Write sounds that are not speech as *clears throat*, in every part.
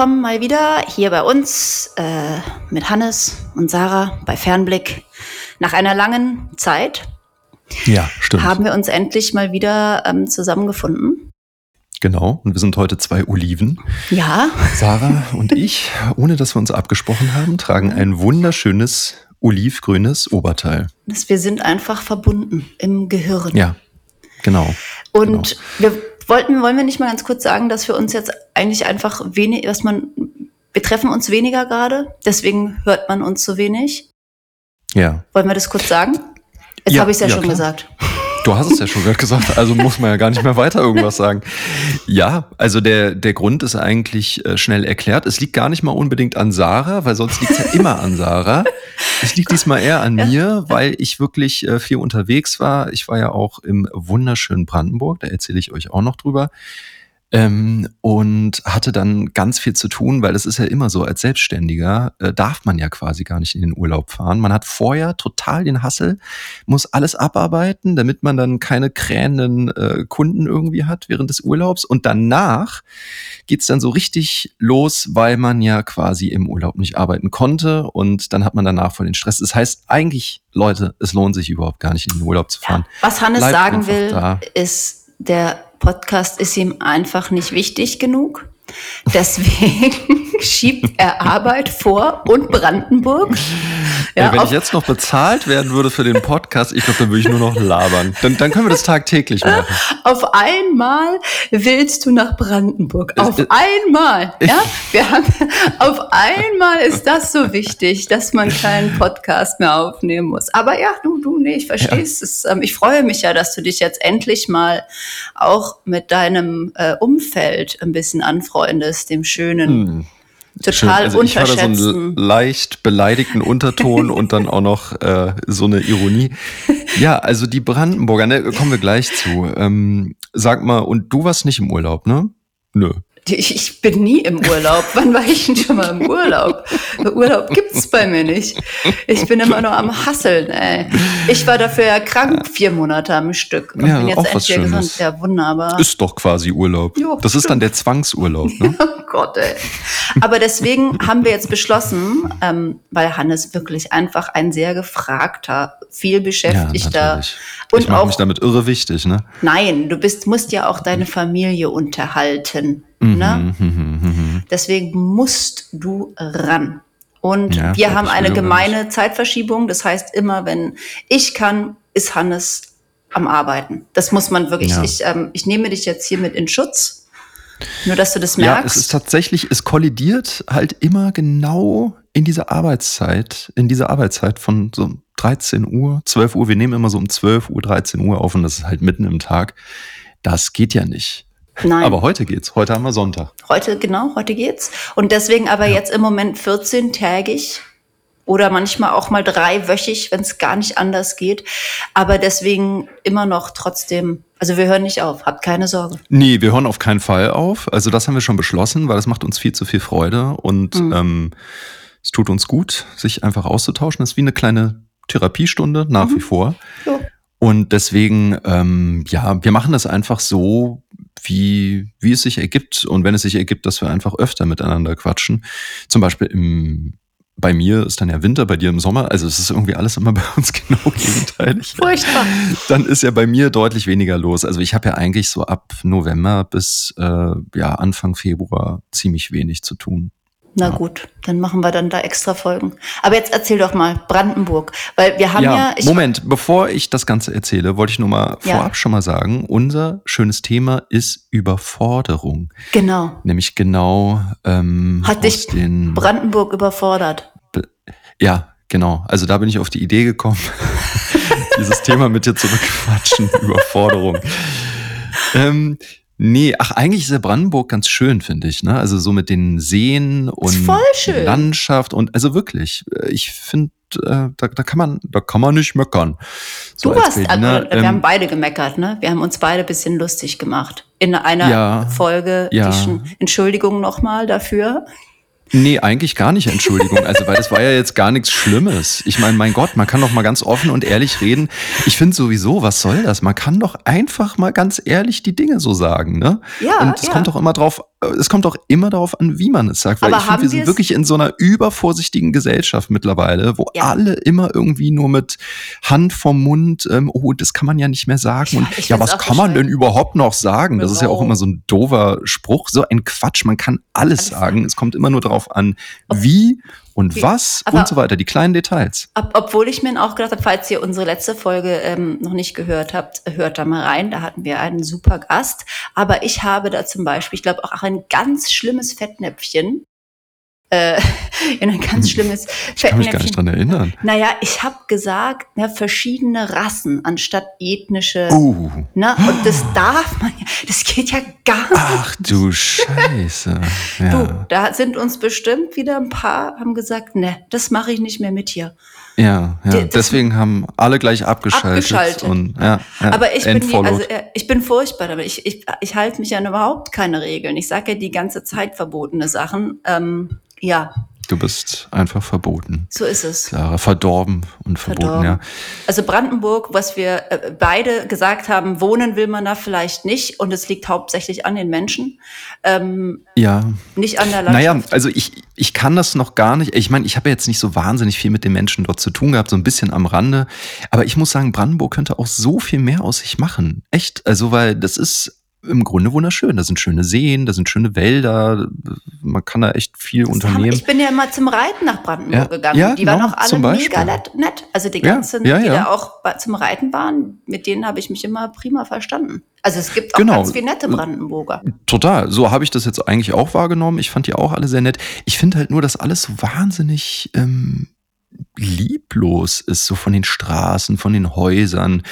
willkommen mal wieder hier bei uns äh, mit Hannes und Sarah bei Fernblick. Nach einer langen Zeit ja, stimmt. haben wir uns endlich mal wieder ähm, zusammengefunden. Genau, und wir sind heute zwei Oliven. Ja. Sarah und ich, ohne dass wir uns abgesprochen haben, tragen ein wunderschönes olivgrünes Oberteil. Wir sind einfach verbunden im Gehirn. Ja, genau. Und genau. wir wollten, wollen wir nicht mal ganz kurz sagen, dass wir uns jetzt eigentlich einfach wenig, dass man, wir treffen uns weniger gerade, deswegen hört man uns so wenig. Ja. Wollen wir das kurz sagen? Jetzt Ja, habe ich es ja, ja, schon klar. gesagt. Du hast es ja schon gerade gesagt, also muss man ja gar nicht mehr weiter irgendwas sagen. Ja, also der, der Grund ist eigentlich äh, schnell erklärt. Es liegt gar nicht mal unbedingt an Sarah, weil sonst liegt es ja immer an Sarah. Es liegt diesmal eher an mir, weil ich wirklich äh, viel unterwegs war. Ich war ja auch im wunderschönen Brandenburg, da erzähle ich euch auch noch drüber. Ähm, und hatte dann ganz viel zu tun, weil es ist ja immer so, als Selbstständiger äh, darf man ja quasi gar nicht in den Urlaub fahren. Man hat vorher total den Hassel, muss alles abarbeiten, damit man dann keine krähenden äh, Kunden irgendwie hat während des Urlaubs. Und danach geht's dann so richtig los, weil man ja quasi im Urlaub nicht arbeiten konnte und dann hat man danach voll den Stress. Das heißt eigentlich, Leute, es lohnt sich überhaupt gar nicht in den Urlaub zu fahren. Was Hannes Bleibt sagen will, da. ist, der Podcast ist ihm einfach nicht wichtig genug. Deswegen schiebt er Arbeit vor und Brandenburg. Ja, Ey, wenn ich jetzt noch bezahlt werden würde für den Podcast, ich glaube, dann würde ich nur noch labern. Dann, dann können wir das tagtäglich machen. *laughs* auf einmal willst du nach Brandenburg. Auf äh, einmal. Ja? Wir haben, auf einmal ist das so wichtig, dass man keinen Podcast mehr aufnehmen muss. Aber ja, du, du, nee, ich verstehe es. Ähm, ich freue mich ja, dass du dich jetzt endlich mal auch mit deinem äh, Umfeld ein bisschen anfreundest, dem schönen, total. Also ich höre da so einen leicht beleidigten Unterton *laughs* und dann auch noch äh, so eine Ironie. Ja, also die Brandenburger, ne, kommen wir gleich zu. Ähm, sag mal, und du warst nicht im Urlaub, ne? Nö. Ich, bin nie im Urlaub. *laughs* Wann war ich denn schon mal im Urlaub? Urlaub gibt's bei mir nicht. Ich bin immer nur am Hasseln, ey. Ich war dafür ja krank, vier Monate am Stück. Und Ja, bin jetzt auch endlich wieder gesund. Ja, wunderbar. Ist doch quasi Urlaub. Ja, das ist dann der Zwangsurlaub, ne? *laughs* Oh Gott, ey. Aber deswegen haben wir jetzt beschlossen, ähm, weil Hannes wirklich einfach ein sehr gefragter, viel beschäftigter natürlich. und ich auch mich damit irre wichtig, ne? Nein, du bist, musst ja auch deine Familie unterhalten. Mhm, Ne? mhm, mhm, mhm. Deswegen musst du ran. Und Ja, wir haben eine gemeine Zeitverschiebung. Das heißt, immer wenn ich kann, ist Hannes am Arbeiten. Das muss man wirklich. Ja. Ich, ähm, ich nehme dich jetzt hiermit in Schutz. Nur, dass du das Ja, merkst. es ist tatsächlich, es kollidiert halt immer genau in dieser Arbeitszeit, in dieser Arbeitszeit von so 13 Uhr, 12 Uhr. Wir nehmen immer so um 12 Uhr, 13 Uhr auf und das ist halt mitten im Tag. Das geht ja nicht. Nein. Aber heute geht's. Heute haben wir Sonntag. Heute, genau, heute geht's. Und deswegen aber jetzt im Moment 14-tägig oder manchmal auch mal dreiwöchig, wenn es gar nicht anders geht. Aber deswegen immer noch trotzdem, also wir hören nicht auf, habt keine Sorge. Nee, wir hören auf keinen Fall auf. Also das haben wir schon beschlossen, weil das macht uns viel zu viel Freude und Mhm. ähm, es tut uns gut, sich einfach auszutauschen. Das ist wie eine kleine Therapiestunde nach Mhm. wie vor. Ja. Und deswegen, ähm, ja, wir machen das einfach so, wie, wie es sich ergibt. Und wenn es sich ergibt, dass wir einfach öfter miteinander quatschen. Zum Beispiel im, bei mir ist dann ja Winter, bei dir im Sommer. Also es ist irgendwie alles immer *laughs* bei uns genau gegenteilig. Furchtbar. Dann ist ja bei mir deutlich weniger los. Also ich habe ja eigentlich so ab November bis äh, ja, Anfang Februar ziemlich wenig zu tun. Na gut, dann machen wir dann da extra Folgen. Aber jetzt erzähl doch mal Brandenburg, weil wir haben ja, ich, Moment, bevor ich das Ganze erzähle, wollte ich nur mal Ja. vorab schon mal sagen, unser schönes Thema ist Überforderung. genau, Nämlich genau ähm, Hat dich den Brandenburg überfordert. Ja, genau. Also da bin ich auf die Idee gekommen, *laughs* dieses Thema mit dir zu bequatschen. *laughs* Überforderung. Ähm, nee, ach, eigentlich ist ja Brandenburg ganz schön, finde ich. Ne? Also so mit den Seen und Landschaft und also wirklich, äh, ich finde, äh, da, da kann man, da kann man nicht meckern. So Du warst, also, Berliner, wir haben ähm, beide gemeckert, ne? Wir haben uns beide ein bisschen lustig gemacht. In einer Ja, Folge, ja. schon, Entschuldigung nochmal dafür. Nee, eigentlich gar nicht Entschuldigung. Also, weil das war ja jetzt gar nichts Schlimmes. Ich meine, mein Gott, man kann doch mal ganz offen und ehrlich reden. Ich finde sowieso, was soll das? Man kann doch einfach mal ganz ehrlich die Dinge so sagen, ne? Ja. Und es ja. kommt doch immer drauf, es kommt doch immer darauf an, wie man es sagt. Weil Aber ich finde, wir sind wirklich in so einer übervorsichtigen Gesellschaft mittlerweile, wo ja. alle immer irgendwie nur mit Hand vom Mund, ähm, oh, das kann man ja nicht mehr sagen. Ja, und ja, was kann man denn überhaupt noch sagen? Das ist ja auch immer so ein doofer Spruch, so ein Quatsch. Man kann alles, alles sagen. Es kommt immer nur darauf darauf an, wie und was Aber und so weiter, die kleinen Details. Ob, obwohl ich mir auch gedacht habe, falls ihr unsere letzte Folge ähm, noch nicht gehört habt, hört da mal rein, da hatten wir einen super Gast. Aber ich habe da zum Beispiel, ich glaube auch ein ganz schlimmes Fettnäpfchen äh, in ein ganz schlimmes Ich kann mich gar nicht dran erinnern. Naja, ich habe gesagt, ne, verschiedene Rassen anstatt ethnische. Uh. Ne, und das darf man ja, das geht ja gar nicht. Ach du Scheiße. Ja. Du, da sind uns bestimmt wieder ein paar, haben gesagt, ne, das mache ich nicht mehr mit hier. Ja, ja. deswegen haben alle gleich abgeschaltet. abgeschaltet. Und, ja, ja, Aber ich bin, also, äh, ich bin furchtbar damit. Ich, ich, ich halte mich an überhaupt keine Regeln. Ich sage ja die ganze Zeit verbotene Sachen. Ähm, ja. Du bist einfach verboten. So ist es. Clara, verdorben und verboten, verdorben. ja. Also Brandenburg, was wir äh, beide gesagt haben, wohnen will man da vielleicht nicht und es liegt hauptsächlich an den Menschen. Ähm, ja. Nicht an der Landschaft. Naja, also ich, ich kann das noch gar nicht. Ich meine, ich habe jetzt nicht so wahnsinnig viel mit den Menschen dort zu tun gehabt, so ein bisschen am Rande. Aber ich muss sagen, Brandenburg könnte auch so viel mehr aus sich machen. Echt. Also, weil das ist im Grunde wunderschön. Da sind schöne Seen, da sind schöne Wälder, man kann da echt viel das unternehmen. Haben, ich bin ja immer zum Reiten nach Brandenburg ja, gegangen. Ja, die genau, waren auch alle mega nett. Also die ganzen, ja, die da auch zum Reiten waren, mit denen habe ich mich immer prima verstanden. Also es gibt auch genau. ganz viele nette Brandenburger. Total. So habe ich das jetzt eigentlich auch wahrgenommen. Ich fand die auch alle sehr nett. Ich finde halt nur, dass alles so wahnsinnig ähm, lieblos ist, so von den Straßen, von den Häusern,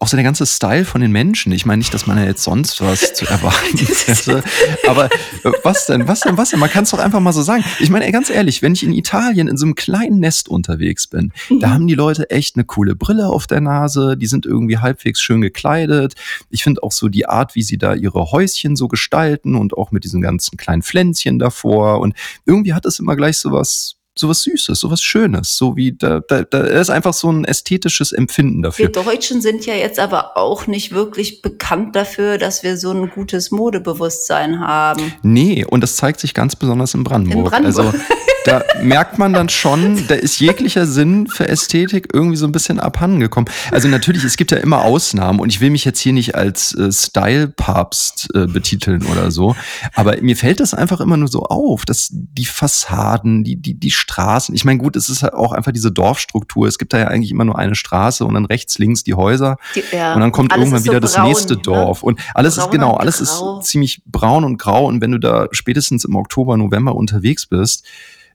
auch so der ganze Style von den Menschen. Ich meine nicht, dass man ja jetzt sonst was zu *laughs* erwarten hätte, aber äh, was denn, was denn, was denn? Man kann es doch einfach mal so sagen. Ich meine, ganz ehrlich, wenn ich in Italien in so einem kleinen Nest unterwegs bin, mhm. da haben die Leute echt eine coole Brille auf der Nase, die sind irgendwie halbwegs schön gekleidet. Ich finde auch so die Art, wie sie da ihre Häuschen so gestalten und auch mit diesen ganzen kleinen Pflänzchen davor und irgendwie hat es immer gleich so was sowas Süßes, sowas Schönes, so wie da, da, da ist einfach so ein ästhetisches Empfinden dafür. Wir Deutschen sind ja jetzt aber auch nicht wirklich bekannt dafür, dass wir so ein gutes Modebewusstsein haben. Nee, und das zeigt sich ganz besonders in Brandenburg. In Brandenburg. Also *laughs* da merkt man dann schon, da ist jeglicher Sinn für Ästhetik irgendwie so ein bisschen abhandengekommen. Also natürlich, es gibt ja immer Ausnahmen und ich will mich jetzt hier nicht als äh, Style-Papst äh, betiteln oder so, aber mir fällt das einfach immer nur so auf, dass die Fassaden, die, die, die Straßen, ich meine, gut, es ist halt auch einfach diese Dorfstruktur. Es gibt da ja eigentlich immer nur eine Straße und dann rechts, links die Häuser die, ja. und dann kommt alles irgendwann wieder so braun, das nächste ne? Dorf und alles braun ist genau, alles grau. ist ziemlich braun und grau und wenn du da spätestens im Oktober, November unterwegs bist,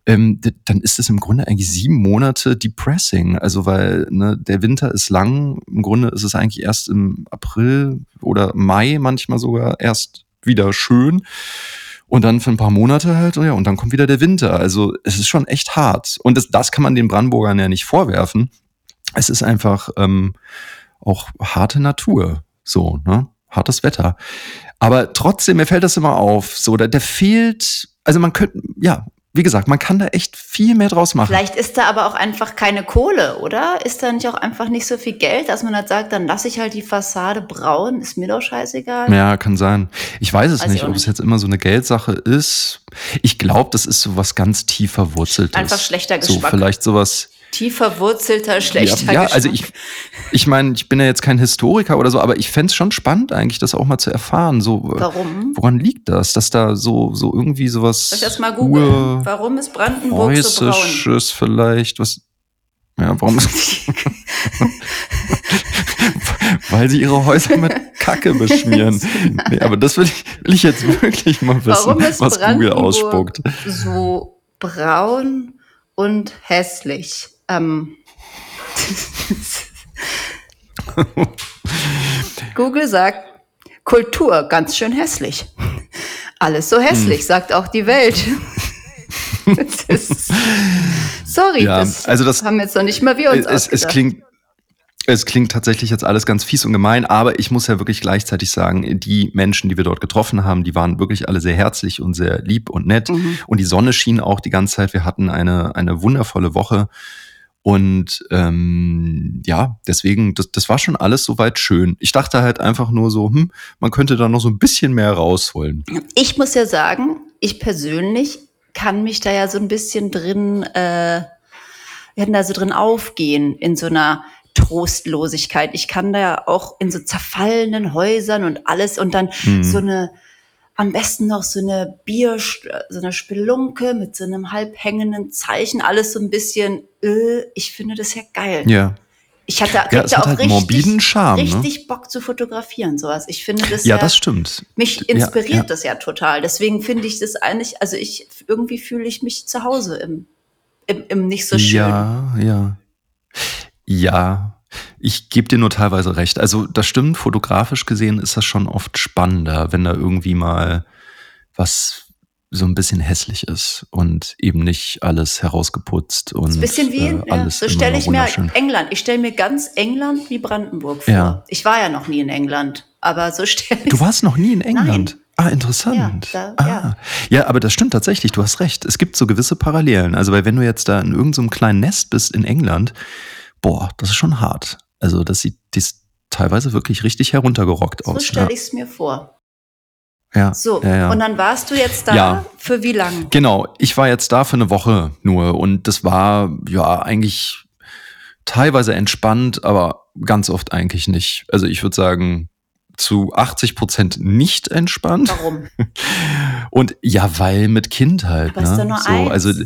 ähm, dann ist es im Grunde eigentlich sieben Monate depressing. Also weil ne, der Winter ist lang, im Grunde ist es eigentlich erst im April oder Mai manchmal sogar erst wieder schön. Und dann für ein paar Monate halt, ja, und dann kommt wieder der Winter. Also es ist schon echt hart. Und das, das kann man den Brandenburgern ja nicht vorwerfen. Es ist einfach ähm, auch harte Natur. So, ne? Hartes Wetter. Aber trotzdem, mir fällt das immer auf. So, da, der fehlt, also man könnte, ja, wie gesagt, man kann da echt viel mehr draus machen. Vielleicht ist da aber auch einfach keine Kohle, oder? Ist da nicht auch einfach nicht so viel Geld, dass man halt sagt, dann lasse ich halt die Fassade braun, ist mir doch scheißegal. Ja, kann sein. Ich weiß es weiß nicht, ob nicht. es jetzt immer so eine Geldsache ist. Ich glaube, das ist so was ganz tief verwurzeltes. Einfach schlechter Geschmack. So vielleicht sowas Tief verwurzelter, schlechter Ja, ja also ich, ich meine, ich bin ja jetzt kein Historiker oder so, aber ich fände es schon spannend eigentlich, das auch mal zu erfahren. So, Warum? Woran liegt das, dass da so, so irgendwie sowas. Soll ich das mal googeln? Warum ist Brandenburg so braun? vielleicht, was. Ja, warum ist. *laughs* Weil sie ihre Häuser mit Kacke *laughs* beschmieren. Nee, aber das will ich, will ich jetzt wirklich mal wissen, was Google ausspuckt. So braun und hässlich. Ähm. Google sagt, Kultur ganz schön hässlich. Alles so hässlich, hm. sagt auch die Welt. ist, sorry, ja, das, also das haben jetzt noch nicht mal wir uns es, es klingt Es klingt tatsächlich jetzt alles ganz fies und gemein, aber ich muss ja wirklich gleichzeitig sagen, die Menschen, die wir dort getroffen haben, die waren wirklich alle sehr herzlich und sehr lieb und nett. Mhm. Und die Sonne schien auch die ganze Zeit. Wir hatten eine, eine wundervolle Woche. Und ähm, ja, deswegen, das, das war schon alles soweit schön. Ich dachte halt einfach nur so, hm, man könnte da noch so ein bisschen mehr rausholen. Ich muss ja sagen, ich persönlich kann mich da ja so ein bisschen drin, äh, wir hatten da so drin aufgehen in so einer Trostlosigkeit. Ich kann da auch in so zerfallenen Häusern und alles und dann mhm. so eine, am besten noch so eine Bier, so eine Spelunke mit so einem halb hängenden Zeichen, alles so ein bisschen, äh, ich finde das ja geil. Ja. Ich hatte, ja, es hat auch halt richtig, Charme, ne? richtig ne? Bock zu fotografieren, sowas. Ich finde das ja, ja das stimmt. Mich inspiriert ja. das ja total. Deswegen finde ich das eigentlich, also ich irgendwie fühle ich mich zu Hause im, im, im nicht so schön. Ja, ja. Ja, ich gebe dir nur teilweise recht. Also das stimmt, fotografisch gesehen ist das schon oft spannender, wenn da irgendwie mal was so ein bisschen hässlich ist und eben nicht alles herausgeputzt und ein bisschen wie äh, alles ja, so stelle ich mir England. Ich stelle mir ganz England wie Brandenburg vor. Ja. Ich war ja noch nie in England, aber so stelle ich Du warst noch nie in England? Nein. Ah, interessant. Ja, da, ah. ja. ja, aber das stimmt tatsächlich, du hast recht. Es gibt so gewisse Parallelen. Also, weil wenn du jetzt da in irgendeinem so kleinen Nest bist in England, boah, das ist schon hart. Also das sieht dies teilweise wirklich richtig heruntergerockt so aus. So stelle ja. ich es mir vor. Ja. So, ja, ja. und dann warst du jetzt da ja. für wie lange? Genau, ich war jetzt da für eine Woche nur und das war ja eigentlich teilweise entspannt, aber ganz oft eigentlich nicht. Also ich würde sagen, zu 80 Prozent nicht entspannt. Warum? *laughs* Und ja, weil mit Kind halt. Aber ne? ist da nur so, eins? Also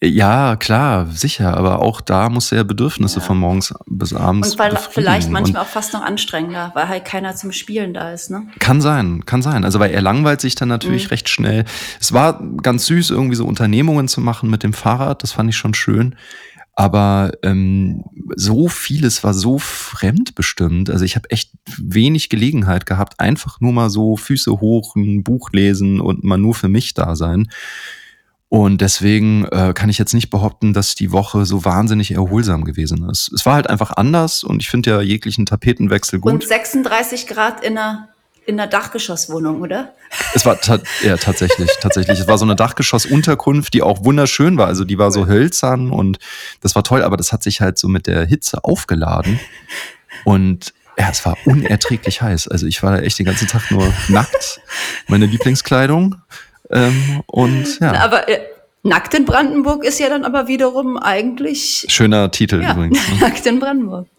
ja, klar, sicher, aber auch da muss er Bedürfnisse ja. von morgens bis abends. Und weil vielleicht manchmal auch fast noch anstrengender, weil halt keiner zum Spielen da ist, ne? Kann sein, kann sein. Also weil er langweilt sich dann natürlich mhm. recht schnell. Es war ganz süß, irgendwie so Unternehmungen zu machen mit dem Fahrrad, das fand ich schon schön. Aber ähm, so vieles war so fremdbestimmt. Also ich habe echt wenig Gelegenheit gehabt, einfach nur mal so Füße hoch, ein Buch lesen und mal nur für mich da sein. Und deswegen äh, kann ich jetzt nicht behaupten, dass die Woche so wahnsinnig erholsam gewesen ist. Es war halt einfach anders und ich finde ja jeglichen Tapetenwechsel gut. Und 36 Grad in einer, in einer Dachgeschosswohnung, oder? Es war ta ja tatsächlich, tatsächlich. Es war so eine Dachgeschossunterkunft, die auch wunderschön war. Also die war so hölzern und das war toll, aber das hat sich halt so mit der Hitze aufgeladen. Und ja, es war unerträglich heiß. Also ich war da echt den ganzen Tag nur nackt. Meine Lieblingskleidung. Ähm, und ja. Aber äh, Nackt in Brandenburg ist ja dann aber wiederum eigentlich. Schöner Titel ja, übrigens. *laughs* Ne? Nackt in Brandenburg. *laughs*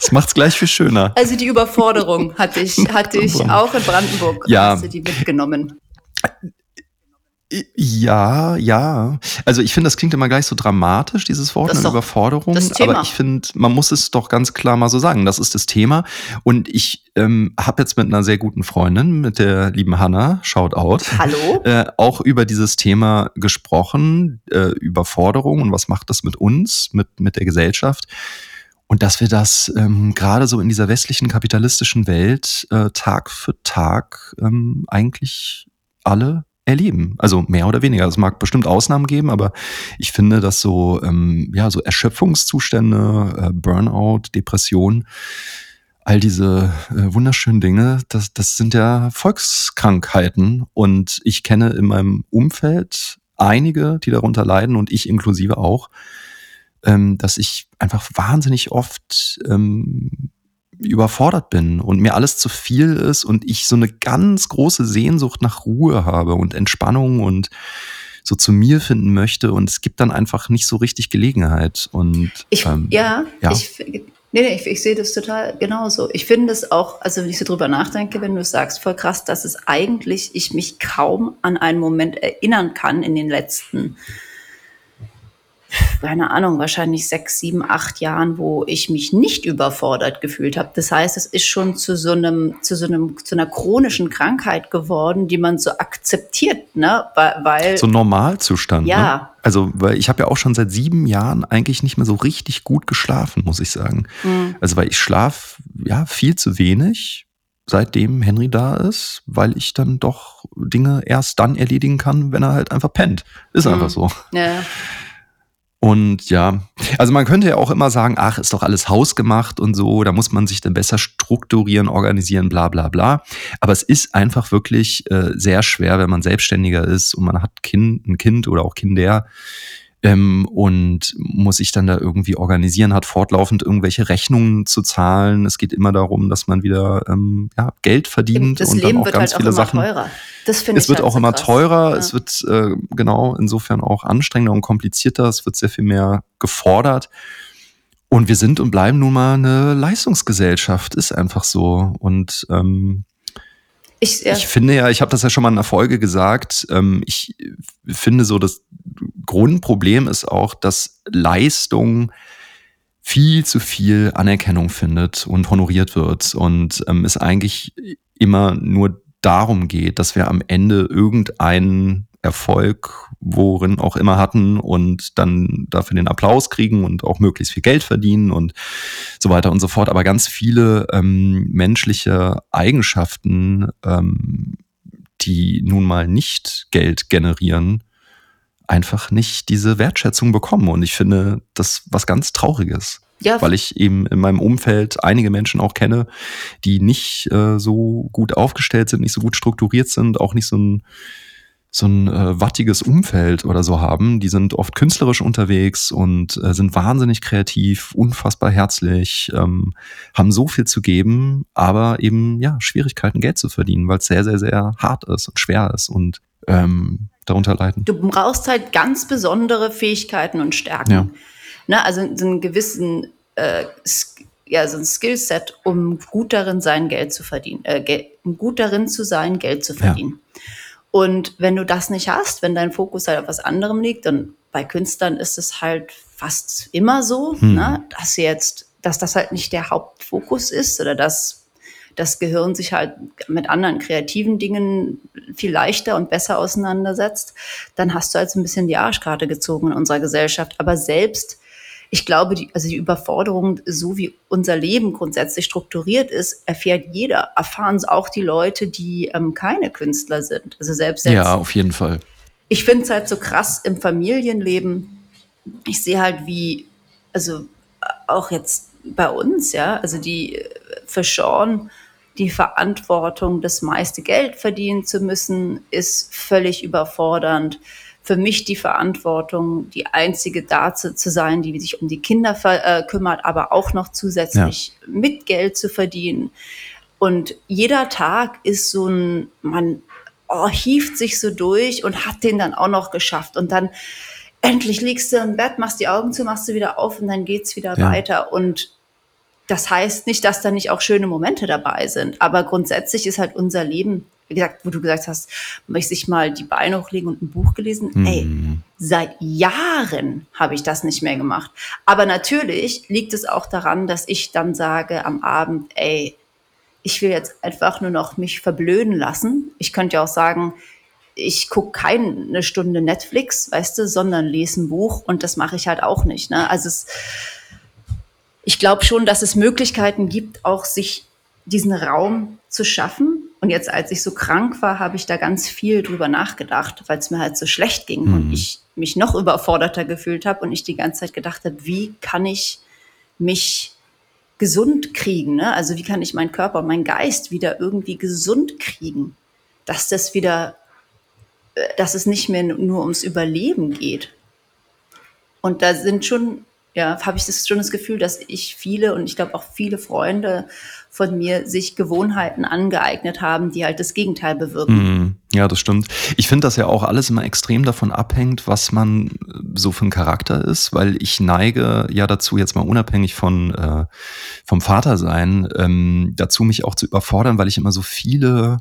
Das macht's gleich viel schöner. Also die Überforderung hatte ich, *laughs* hatte ich auch in Brandenburg. Ja. Die mitgenommen? Ja, ja. Also ich finde, das klingt immer gleich so dramatisch, dieses Wort eine Überforderung. Aber ich finde, man muss es doch ganz klar mal so sagen. Das ist das Thema. Und ich ähm, habe jetzt mit einer sehr guten Freundin, mit der lieben Hanna, shout out, Hallo? *laughs* Äh, auch über dieses Thema gesprochen, äh, Überforderung und was macht das mit uns, mit, mit der Gesellschaft. Und dass wir das ähm, gerade so in dieser westlichen kapitalistischen Welt äh, Tag für Tag ähm, eigentlich alle erleben. Also mehr oder weniger. Es mag bestimmt Ausnahmen geben, aber ich finde, dass so, ähm, ja, so Erschöpfungszustände, äh, Burnout, Depression, all diese äh, wunderschönen Dinge, das, das sind ja Volkskrankheiten. Und ich kenne in meinem Umfeld einige, die darunter leiden und ich inklusive auch, ähm, dass ich einfach wahnsinnig oft ähm, überfordert bin und mir alles zu viel ist und ich so eine ganz große Sehnsucht nach Ruhe habe und Entspannung und so zu mir finden möchte und es gibt dann einfach nicht so richtig Gelegenheit und ich, ähm, ja, ja. Ich, nee, nee, ich, ich sehe das total genauso. Ich finde es auch, also wenn ich so drüber nachdenke, wenn du sagst, voll krass, dass es eigentlich, ich mich kaum an einen Moment erinnern kann in den letzten keine Ahnung, wahrscheinlich sechs, sieben, acht Jahren, wo ich mich nicht überfordert gefühlt habe. Das heißt, es ist schon zu so einem, zu so einem, zu einer chronischen Krankheit geworden, die man so akzeptiert, ne? Weil, so Normalzustand. Ja. Ne? Also, weil ich habe ja auch schon seit sieben Jahren eigentlich nicht mehr so richtig gut geschlafen, muss ich sagen. Mhm. Also, weil ich schlaf ja viel zu wenig, seitdem Henry da ist, weil ich dann doch Dinge erst dann erledigen kann, wenn er halt einfach pennt. Ist mhm. einfach so. Ja. Und ja, also man könnte ja auch immer sagen, ach, ist doch alles hausgemacht und so, da muss man sich dann besser strukturieren, organisieren, bla bla bla. Aber es ist einfach wirklich äh, sehr schwer, wenn man selbstständiger ist und man hat kind, ein Kind oder auch Kinder ähm, und muss sich dann da irgendwie organisieren, hat fortlaufend irgendwelche Rechnungen zu zahlen. Es geht immer darum, dass man wieder ähm, ja, Geld verdient das und Leben dann auch wird ganz halt viele auch immer Sachen. teurer. Das finde Es ich wird halt auch so immer krass. teurer, Ja. es wird äh, genau insofern auch anstrengender und komplizierter, es wird sehr viel mehr gefordert. Und wir sind und bleiben nun mal eine Leistungsgesellschaft, ist einfach so. Und ähm, Ich, ja, ich finde ja, ich habe das ja schon mal in einer Folge gesagt, ähm, ich finde so, das Grundproblem ist auch, dass Leistung viel zu viel Anerkennung findet und honoriert wird und ähm, es eigentlich immer nur darum geht, dass wir am Ende irgendeinen Erfolg, worin auch immer hatten und dann dafür den Applaus kriegen und auch möglichst viel Geld verdienen und so weiter und so fort. Aber ganz viele ähm, menschliche Eigenschaften, ähm, die nun mal nicht Geld generieren, einfach nicht diese Wertschätzung bekommen. Und ich finde das was ganz Trauriges ja, weil ich eben in meinem Umfeld einige Menschen auch kenne, die nicht äh, so gut aufgestellt sind, nicht so gut strukturiert sind, auch nicht so ein so ein äh, wattiges Umfeld oder so haben. Die sind oft künstlerisch unterwegs und äh, sind wahnsinnig kreativ, unfassbar herzlich, ähm, haben so viel zu geben, aber eben ja Schwierigkeiten Geld zu verdienen, weil es sehr sehr sehr hart ist und schwer ist und ähm, darunter leiden. du brauchst halt ganz besondere Fähigkeiten und Stärken. Ja. Ne, also so einen gewissen, äh, ja, so ein Skillset, um gut darin sein, Geld zu verdienen, äh, um gut darin zu sein, Geld zu Ja. verdienen. Und wenn du das nicht hast, wenn dein Fokus halt auf was anderem liegt, dann bei Künstlern ist es halt fast immer so, Hm. ne, dass jetzt, dass das halt nicht der Hauptfokus ist oder dass das Gehirn sich halt mit anderen kreativen Dingen viel leichter und besser auseinandersetzt, dann hast du halt so ein bisschen die Arschkarte gezogen in unserer Gesellschaft. Aber selbst, ich glaube, die, also die Überforderung, so wie unser Leben grundsätzlich strukturiert ist, erfährt jeder, erfahren es auch die Leute, die ähm, keine Künstler sind. Also selbst jetzt, Ja, auf jeden Fall. ich finde es halt so krass im Familienleben. Ich sehe halt, wie, also äh, auch jetzt bei uns, ja, also die äh, für Sean die Verantwortung, das meiste Geld verdienen zu müssen, ist völlig überfordernd. Für mich die Verantwortung, die einzige dazu zu sein, die sich um die Kinder äh, kümmert, aber auch noch zusätzlich mit Geld zu verdienen. Und jeder Tag ist so ein, man oh, hieft sich so durch und hat den dann auch noch geschafft. Und dann endlich liegst du im Bett, machst die Augen zu, machst du wieder auf und dann geht's wieder Ja. weiter. Und das heißt nicht, dass da nicht auch schöne Momente dabei sind. Aber grundsätzlich ist halt unser Leben, wie gesagt, wo du gesagt hast, möchte ich mal die Beine hochlegen und ein Buch gelesen. Ey, Hm. seit Jahren habe ich das nicht mehr gemacht. Aber natürlich liegt es auch daran, dass ich dann sage am Abend, ey, ich will jetzt einfach nur noch mich verblöden lassen. Ich könnte ja auch sagen, ich gucke keine Stunde Netflix, weißt du, sondern lese ein Buch und das mache ich halt auch nicht. Ne? Also es, ich glaube schon, dass es Möglichkeiten gibt, auch sich diesen Raum zu schaffen. Und jetzt, als ich so krank war, habe ich da ganz viel drüber nachgedacht, weil es mir halt so schlecht ging Mhm. und ich mich noch überforderter gefühlt habe und ich die ganze Zeit gedacht habe, wie kann ich mich gesund kriegen? Ne? Also wie kann ich meinen Körper und meinen Geist wieder irgendwie gesund kriegen? Dass das wieder, äh, dass es nicht mehr nur ums Überleben geht. Und da sind schon, ja, habe ich das schon das Gefühl, dass ich viele und ich glaube auch viele Freunde von mir sich Gewohnheiten angeeignet haben, die halt das Gegenteil bewirken. Mhm. Ja, das stimmt. Ich finde, dass ja auch alles immer extrem davon abhängt, was man äh, so für ein Charakter ist, weil ich neige ja dazu, jetzt mal unabhängig von äh, vom Vatersein, ähm, dazu mich auch zu überfordern, weil ich immer so viele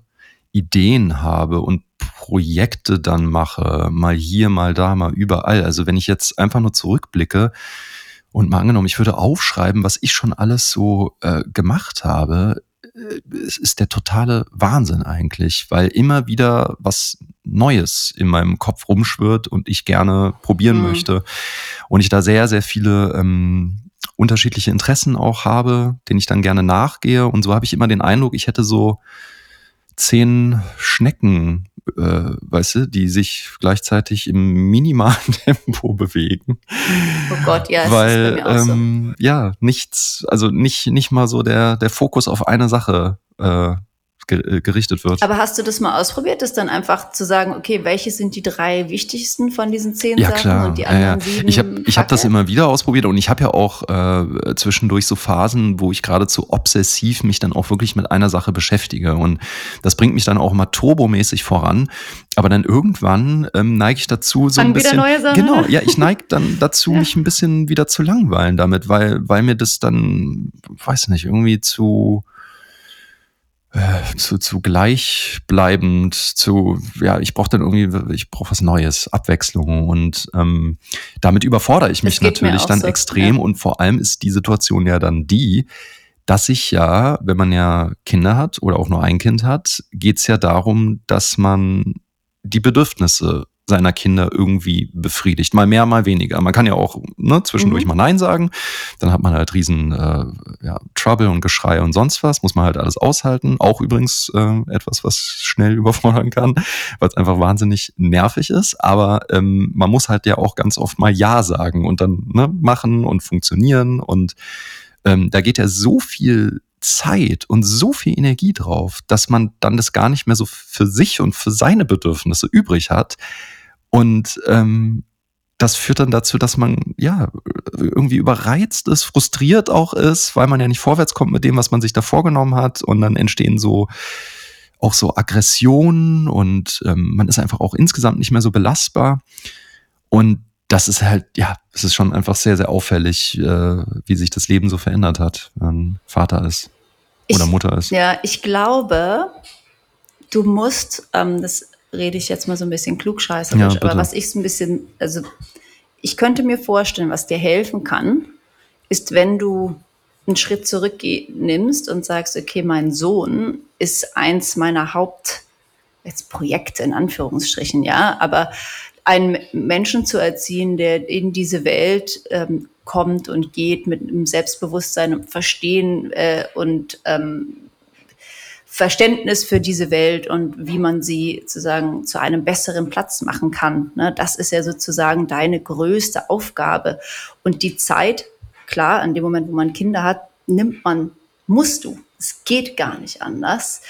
Ideen habe und Projekte dann mache, mal hier, mal da, mal überall. Also wenn ich jetzt einfach nur zurückblicke und mal angenommen, ich würde aufschreiben, was ich schon alles so äh, gemacht habe, äh, es ist der totale Wahnsinn eigentlich, weil immer wieder was Neues in meinem Kopf rumschwirrt und ich gerne probieren Mhm. möchte. Und ich da sehr, sehr viele ähm, unterschiedliche Interessen auch habe, denen ich dann gerne nachgehe. Und so habe ich immer den Eindruck, ich hätte so zehn Schnecken äh, weißt du, die sich gleichzeitig im minimalen *laughs* Tempo bewegen. Oh Gott, ja, weil ist bei mir auch ähm, so. ja nichts, also nicht nicht mal so der der Fokus auf eine Sache äh, äh, gerichtet wird. Aber hast du das mal ausprobiert, das dann einfach zu sagen, okay, welche sind die drei wichtigsten von diesen zehn ja, Sachen klar. und die anderen ja, ja. sieben? Ich habe ich hab das immer wieder ausprobiert und ich habe ja auch äh, zwischendurch so Phasen, wo ich geradezu obsessiv mich dann auch wirklich mit einer Sache beschäftige und das bringt mich dann auch mal turbomäßig voran. Aber dann irgendwann ähm, neige ich dazu, so Fangen ein bisschen. Wieder neue Sachen genau, ja, ich neige dann *laughs* dazu, Ja. mich ein bisschen wieder zu langweilen damit, weil, weil mir das dann, weiß nicht, irgendwie zu äh, zu, zu gleichbleibend, zu, ja, ich brauche dann irgendwie, ich brauche was Neues, Abwechslung und ähm, damit überfordere ich mich natürlich dann so, extrem ja. und vor allem ist die Situation ja dann die, dass ich ja, wenn man ja Kinder hat oder auch nur ein Kind hat, geht's ja darum, dass man die Bedürfnisse seiner Kinder irgendwie befriedigt. Mal mehr, mal weniger. Man kann ja auch ne, zwischendurch Mhm. mal Nein sagen. Dann hat man halt riesen äh, ja, Trouble und Geschrei und sonst was. Muss man halt alles aushalten. Auch übrigens äh, etwas, was schnell *laughs* überfordern kann, weil es einfach wahnsinnig nervig ist. Aber ähm, man muss halt ja auch ganz oft mal Ja sagen und dann ne, machen und funktionieren. Und ähm, da geht ja so viel Zeit und so viel Energie drauf, dass man dann das gar nicht mehr so für sich und für seine Bedürfnisse übrig hat. Und ähm, das führt dann dazu, dass man ja irgendwie überreizt ist, frustriert auch ist, weil man ja nicht vorwärts kommt mit dem, was man sich da vorgenommen hat. Und dann entstehen so auch so Aggressionen und ähm, man ist einfach auch insgesamt nicht mehr so belastbar. Und das ist halt, ja, es ist schon einfach sehr, sehr auffällig, äh, wie sich das Leben so verändert hat, wenn Vater ist oder Ich- Mutter ist. Ja, ich glaube, du musst, ähm, das rede ich jetzt mal so ein bisschen klugscheißerisch, Ja, aber was ich so ein bisschen, also ich könnte mir vorstellen, was dir helfen kann, ist, wenn du einen Schritt zurück nimmst und sagst, okay, mein Sohn ist eins meiner Haupt, jetzt Projekte in Anführungsstrichen, ja, aber einen Menschen zu erziehen, der in diese Welt ähm, kommt und geht mit einem Selbstbewusstsein und Verstehen äh, und ähm, Verständnis für diese Welt und wie man sie sozusagen zu einem besseren Platz machen kann. Ne? Das ist ja sozusagen deine größte Aufgabe. Und die Zeit, klar, an dem Moment, wo man Kinder hat, nimmt man, musst du. Es geht gar nicht anders.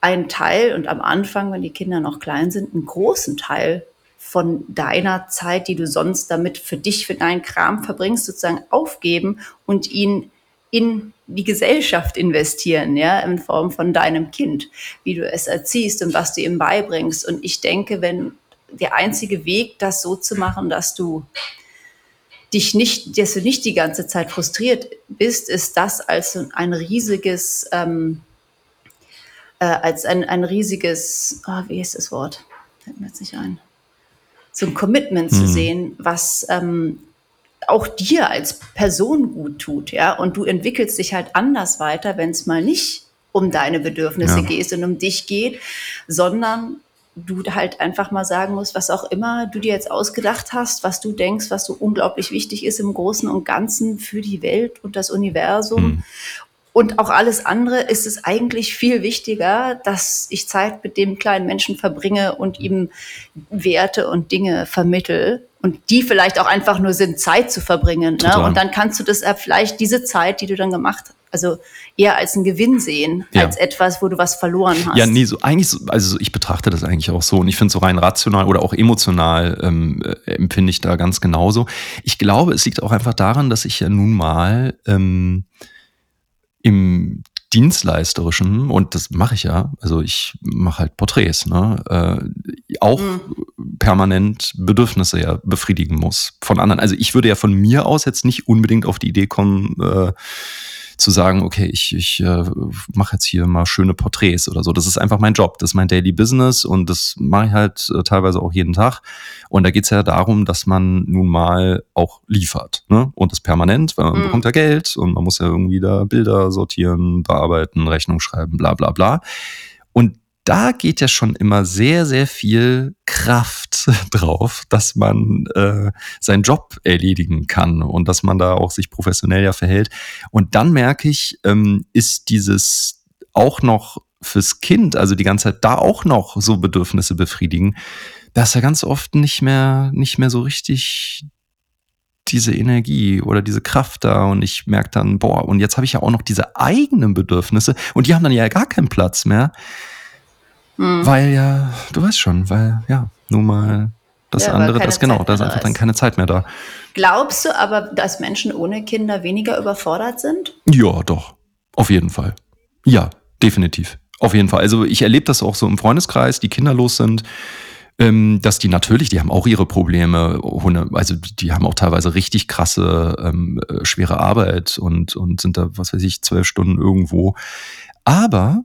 Ein Teil und am Anfang, wenn die Kinder noch klein sind, einen großen Teil von deiner Zeit, die du sonst damit für dich, für deinen Kram verbringst, sozusagen aufgeben und ihn in die Gesellschaft investieren, ja, in Form von deinem Kind, wie du es erziehst und was du ihm beibringst. Und ich denke, wenn der einzige Weg, das so zu machen, dass du dich nicht, dass du nicht die ganze Zeit frustriert bist, ist das als ein riesiges, ähm, äh, als ein, ein riesiges, ah, wie ist das Wort? Fällt mir jetzt nicht ein. So ein Commitment zu Mhm. sehen, was ähm, auch dir als Person gut tut, ja. Und du entwickelst dich halt anders weiter, wenn es mal nicht um deine Bedürfnisse Ja. geht und um dich geht, sondern du halt einfach mal sagen musst, was auch immer du dir jetzt ausgedacht hast, was du denkst, was so unglaublich wichtig ist im Großen und Ganzen für die Welt und das Universum. Hm. Und auch alles andere ist es eigentlich viel wichtiger, dass ich Zeit mit dem kleinen Menschen verbringe und ihm Werte und Dinge vermittel und die vielleicht auch einfach nur sind, Zeit zu verbringen. Ne? Und dann kannst du das vielleicht diese Zeit, die du dann gemacht hast, also eher als einen Gewinn sehen, Ja. als etwas, wo du was verloren hast. Ja, nee, so eigentlich, so, also ich betrachte das eigentlich auch so und ich finde so rein rational oder auch emotional ähm, äh, empfinde ich da ganz genauso. Ich glaube, es liegt auch einfach daran, dass ich ja nun mal ähm, im Dienstleisterischen, und das mache ich ja, also ich mache halt Porträts, ne, äh, auch permanent Bedürfnisse ja befriedigen muss von anderen. Also ich würde ja von mir aus jetzt nicht unbedingt auf die Idee kommen, äh, zu sagen, okay, ich, ich äh, mache jetzt hier mal schöne Porträts oder so. Das ist einfach mein Job, das ist mein Daily Business und das mache ich halt äh, teilweise auch jeden Tag. Und da geht's ja darum, dass man nun mal auch liefert. Ne? Und das permanent, weil man Mhm. bekommt ja Geld und man muss ja irgendwie da Bilder sortieren, bearbeiten, Rechnung schreiben, bla bla bla. Und da geht ja schon immer sehr, sehr viel Kraft *laughs* drauf, dass man äh, seinen Job erledigen kann und dass man da auch sich professionell ja verhält. Und dann merke ich, ähm, ist dieses auch noch fürs Kind, also die ganze Zeit da auch noch so Bedürfnisse befriedigen, da ist ja ganz oft nicht mehr, nicht mehr so richtig diese Energie oder diese Kraft da und ich merke dann, boah, und jetzt habe ich ja auch noch diese eigenen Bedürfnisse und die haben dann ja gar keinen Platz mehr, hm. weil ja, du weißt schon, weil ja, nun mal das ja, andere, das genau, da ist einfach dann keine Zeit mehr da. Glaubst du aber, dass Menschen ohne Kinder weniger überfordert sind? Ja, doch. Auf jeden Fall. Ja, definitiv. Auf jeden Fall. Also ich erlebe das auch so im Freundeskreis, die kinderlos sind, ähm, dass die natürlich, die haben auch ihre Probleme, also die haben auch teilweise richtig krasse, ähm, äh, schwere Arbeit und, und sind da, was weiß ich, zwölf Stunden irgendwo. Aber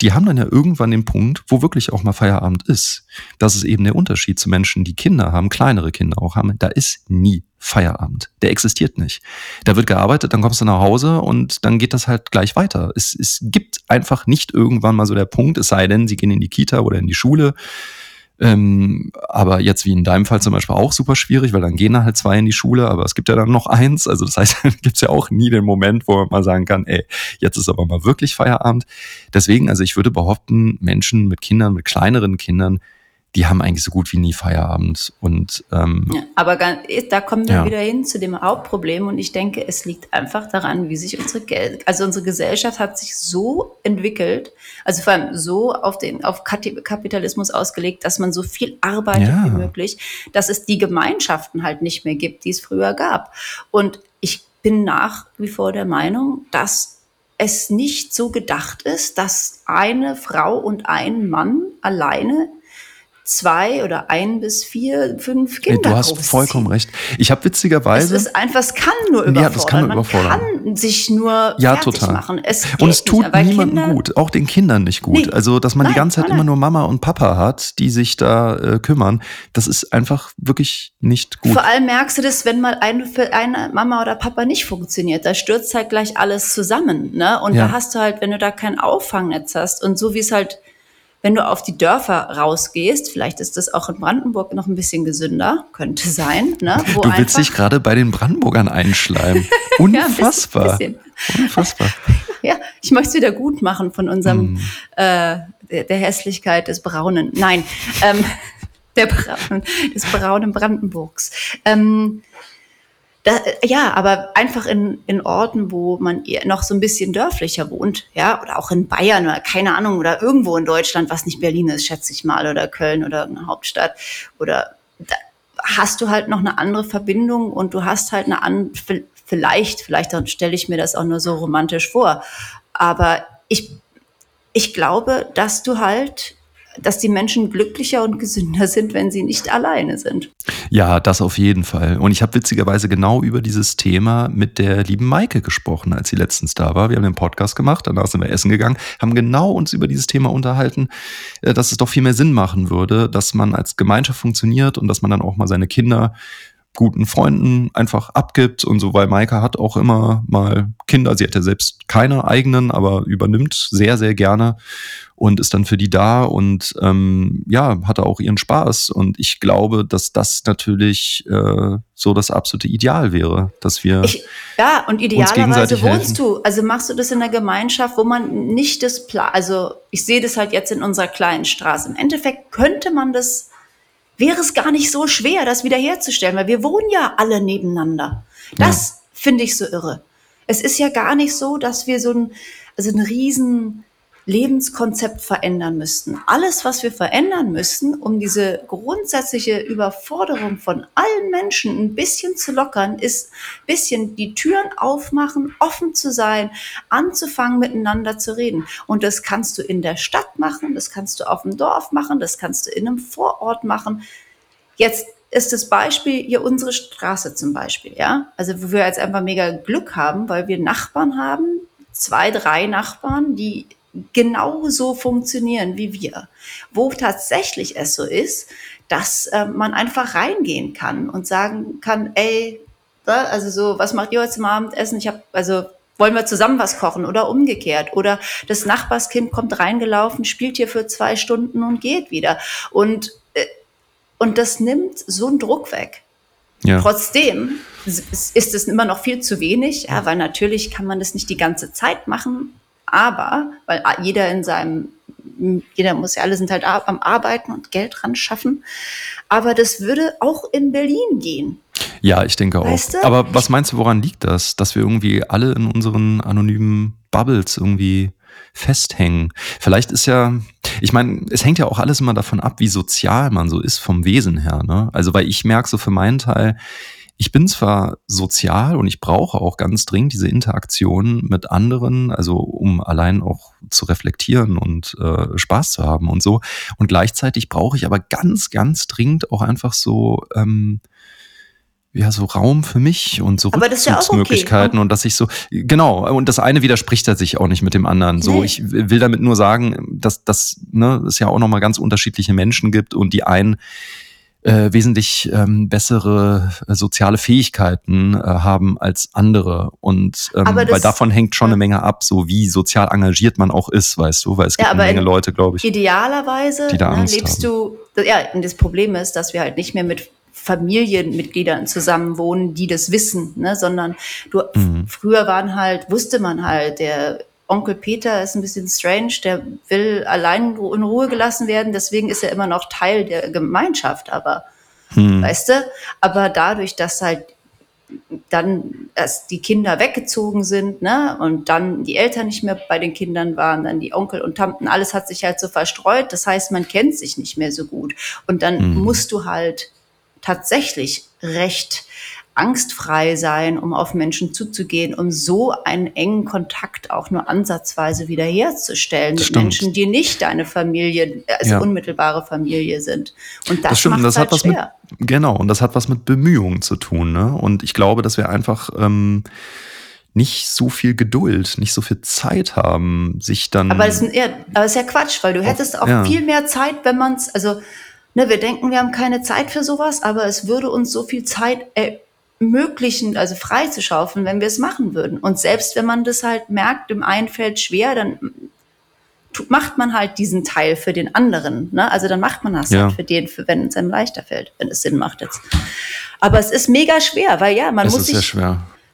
die haben dann ja irgendwann den Punkt, wo wirklich auch mal Feierabend ist. Das ist eben der Unterschied zu Menschen, die Kinder haben, kleinere Kinder auch haben. Da ist nie Feierabend. Der existiert nicht. Da wird gearbeitet, dann kommst du nach Hause und dann geht das halt gleich weiter. Es, es gibt einfach nicht irgendwann mal so der Punkt, es sei denn, sie gehen in die Kita oder in die Schule ähm, aber jetzt wie in deinem Fall zum Beispiel auch super schwierig, weil dann gehen da halt zwei in die Schule, aber es gibt ja dann noch eins. Also das heißt, *laughs* gibt es ja auch nie den Moment, wo man mal sagen kann, ey, jetzt ist aber mal wirklich Feierabend. Deswegen, also ich würde behaupten, Menschen mit Kindern, mit kleineren Kindern, die haben eigentlich so gut wie nie Feierabend. Und, ähm, ja, aber da kommen wir ja. wieder hin zu dem Hauptproblem und ich denke, es liegt einfach daran, wie sich unsere Geld, also unsere Gesellschaft hat sich so entwickelt, also vor allem so auf den auf Kapitalismus ausgelegt, dass man so viel arbeitet ja. wie möglich, dass es die Gemeinschaften halt nicht mehr gibt, die es früher gab. Und ich bin nach wie vor der Meinung, dass es nicht so gedacht ist, dass eine Frau und ein Mann alleine zwei oder ein bis vier, fünf Kinder. Nee, du hast vollkommen recht. Ich habe witzigerweise. Es ist einfach, es kann nur überfordern. Ja, das kann nur überfordern. Man kann sich nur ja, total. machen. Es und es tut nicht, niemandem Kinder, gut, auch den Kindern nicht gut. Nee, also, dass man nein, die ganze Zeit nein, immer nur Mama und Papa hat, die sich da äh, kümmern, das ist einfach wirklich nicht gut. Vor allem merkst du das, wenn mal eine, für eine Mama oder Papa nicht funktioniert, da stürzt halt gleich alles zusammen. Ne? Und ja. da hast du halt, wenn du da kein Auffangnetz hast und so wie es halt wenn du auf die Dörfer rausgehst, vielleicht ist das auch in Brandenburg noch ein bisschen gesünder, könnte sein. Ne? *laughs* Wo du willst dich gerade bei den Brandenburgern einschleimen. Unfassbar. *laughs* ja, bisschen, bisschen. Unfassbar. *laughs* Ja, ich möchte es wieder gut machen von unserem mm. äh, der, der, Hässlichkeit des Braunen. Nein, ähm, der Braun, des braunen Brandenburgs. Ähm, da, ja, aber einfach in, in Orten, wo man noch so ein bisschen dörflicher wohnt, ja, oder auch in Bayern oder keine Ahnung, oder irgendwo in Deutschland, was nicht Berlin ist, schätze ich mal, oder Köln oder eine Hauptstadt, oder da hast du halt noch eine andere Verbindung und du hast halt eine an, vielleicht, vielleicht stelle ich mir das auch nur so romantisch vor, aber ich, ich glaube, dass du halt dass die Menschen glücklicher und gesünder sind, wenn sie nicht alleine sind. Ja, das auf jeden Fall. Und ich habe witzigerweise genau über dieses Thema mit der lieben Maike gesprochen, als sie letztens da war. Wir haben den Podcast gemacht, danach sind wir essen gegangen, haben genau uns über dieses Thema unterhalten, äh, dass es doch viel mehr Sinn machen würde, dass man als Gemeinschaft funktioniert und dass man dann auch mal seine Kinder guten Freunden einfach abgibt und so, weil Maika hat auch immer mal Kinder, sie hat ja selbst keine eigenen, aber übernimmt sehr, sehr gerne und ist dann für die da und ähm, ja, hatte auch ihren Spaß. Und ich glaube, dass das natürlich äh, so das absolute Ideal wäre, dass wir. Ich, ja, und idealerweise wohnst du, also machst du das in einer Gemeinschaft, wo man nicht das, Pla also ich sehe das halt jetzt in unserer kleinen Straße. Im Endeffekt könnte man das wäre es gar nicht so schwer, das wiederherzustellen, weil wir wohnen ja alle nebeneinander. Das ja. finde ich so irre. Es ist ja gar nicht so, dass wir so ein, also ein riesen Lebenskonzept verändern müssten. Alles, was wir verändern müssten, um diese grundsätzliche Überforderung von allen Menschen ein bisschen zu lockern, ist ein bisschen die Türen aufmachen, offen zu sein, anzufangen, miteinander zu reden. Und das kannst du in der Stadt machen, das kannst du auf dem Dorf machen, das kannst du in einem Vorort machen. Jetzt ist das Beispiel hier unsere Straße zum Beispiel, ja. Also wo wir jetzt einfach mega Glück haben, weil wir Nachbarn haben, zwei, drei Nachbarn, die genauso funktionieren wie wir. Wo tatsächlich es so ist, dass äh, man einfach reingehen kann und sagen kann, ey, also so, was macht ihr heute zum Abendessen? Ich habe, also wollen wir zusammen was kochen oder umgekehrt? Oder das Nachbarskind kommt reingelaufen, spielt hier für zwei Stunden und geht wieder. Und, äh, und das nimmt so einen Druck weg. Ja. Trotzdem ist es immer noch viel zu wenig, ja, weil natürlich kann man das nicht die ganze Zeit machen, Aber, weil jeder in seinem, jeder muss ja, alle sind halt am Arbeiten und Geld ran schaffen. Aber das würde auch in Berlin gehen. Ja, ich denke weißt auch. Du? Aber was meinst du, woran liegt das? Dass wir irgendwie alle in unseren anonymen Bubbles irgendwie festhängen. Vielleicht ist ja, ich meine, es hängt ja auch alles immer davon ab, wie sozial man so ist vom Wesen her. Ne? Also, weil ich merke so für meinen Teil, ich bin zwar sozial und ich brauche auch ganz dringend diese Interaktion mit anderen, also um allein auch zu reflektieren und äh, Spaß zu haben und so. Und gleichzeitig brauche ich aber ganz, ganz dringend auch einfach so ähm, ja, so Raum für mich und so Rückzugsmöglichkeiten okay. und dass ich so, genau, und das eine widerspricht ja sich auch nicht mit dem anderen. So, nee. ich will damit nur sagen, dass, dass ne, es ja auch nochmal ganz unterschiedliche Menschen gibt und die einen äh, wesentlich ähm, bessere äh, soziale Fähigkeiten äh, haben als andere. Und ähm, das, weil davon hängt schon eine Menge ab, so wie sozial engagiert man auch ist, weißt du, weil es gibt ja, eine Menge Leute, glaube ich. Idealerweise die da ne, lebst haben. du, ja, und das Problem ist, dass wir halt nicht mehr mit Familienmitgliedern zusammenwohnen, die das wissen, ne? sondern du, mhm. früher waren halt, wusste man halt, der Onkel Peter ist ein bisschen strange, der will allein in Ruhe gelassen werden, deswegen ist er immer noch Teil der Gemeinschaft, aber mhm. weißt du, aber dadurch, dass halt dann erst die Kinder weggezogen sind, ne, und dann die Eltern nicht mehr bei den Kindern waren, dann die Onkel und Tanten, alles hat sich halt so verstreut. Das heißt, man kennt sich nicht mehr so gut. Und dann mhm. musst du halt tatsächlich recht angstfrei sein, um auf Menschen zuzugehen, um so einen engen Kontakt auch nur ansatzweise wiederherzustellen mit stimmt. Menschen, die nicht deine Familie, also ja. unmittelbare Familie sind. Und das, das stimmt, das halt hat was mit genau und das hat was mit Bemühungen zu tun. Ne? Und ich glaube, dass wir einfach ähm, nicht so viel Geduld, nicht so viel Zeit haben, sich dann. Aber es ist, ja, ist ja Quatsch, weil du hättest auch ja. viel mehr Zeit, wenn man es, also ne, wir denken, wir haben keine Zeit für sowas, aber es würde uns so viel Zeit ermöglichen, also frei zu schaufeln, wenn wir es machen würden. Und selbst wenn man das halt merkt, im einen fällt schwer, dann macht man halt diesen Teil für den anderen. Ne? Also dann macht man das ja. halt für den, für, wenn es einem leichter fällt, wenn es Sinn macht jetzt. Aber es ist mega schwer, weil ja, man es muss sich,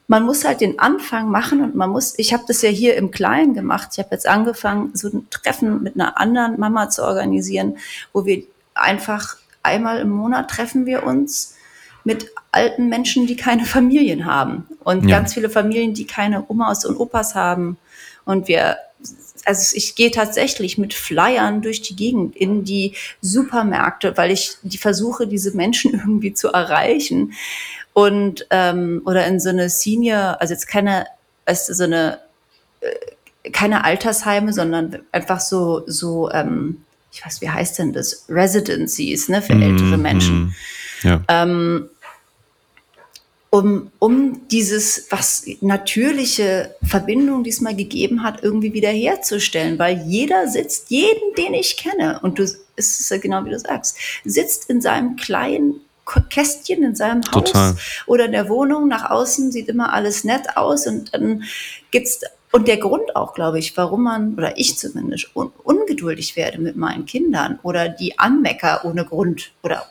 man muss halt den Anfang machen und man muss, ich habe das ja hier im Kleinen gemacht. Ich habe jetzt angefangen, so ein Treffen mit einer anderen Mama zu organisieren, wo wir einfach einmal im Monat treffen wir uns mit alten Menschen, die keine *laughs* Familien haben und ja. ganz viele Familien, die keine Omas und Opas haben. Und wir, also ich gehe tatsächlich mit Flyern durch die Gegend in die Supermärkte, weil ich die versuche, diese Menschen *laughs* irgendwie zu erreichen. Und ähm, oder in so eine Senior, also jetzt keine, weißt du, so eine äh, keine Altersheime, sondern einfach so so ähm, ich weiß, wie heißt denn das? Residencies, ne, für mm, ältere Menschen. Mm, ja. ähm, um, um dieses, was natürliche Verbindung diesmal gegeben hat, irgendwie wiederherzustellen, weil jeder sitzt, jeden, den ich kenne, und du, ist es ja genau wie du sagst, sitzt in seinem kleinen Kästchen in seinem Haus Total. oder in der Wohnung. Nach außen sieht immer alles nett aus und dann gibt's und der Grund auch, glaube ich, warum man, oder ich zumindest, un ungeduldig werde mit meinen Kindern oder die anmecker ohne Grund oder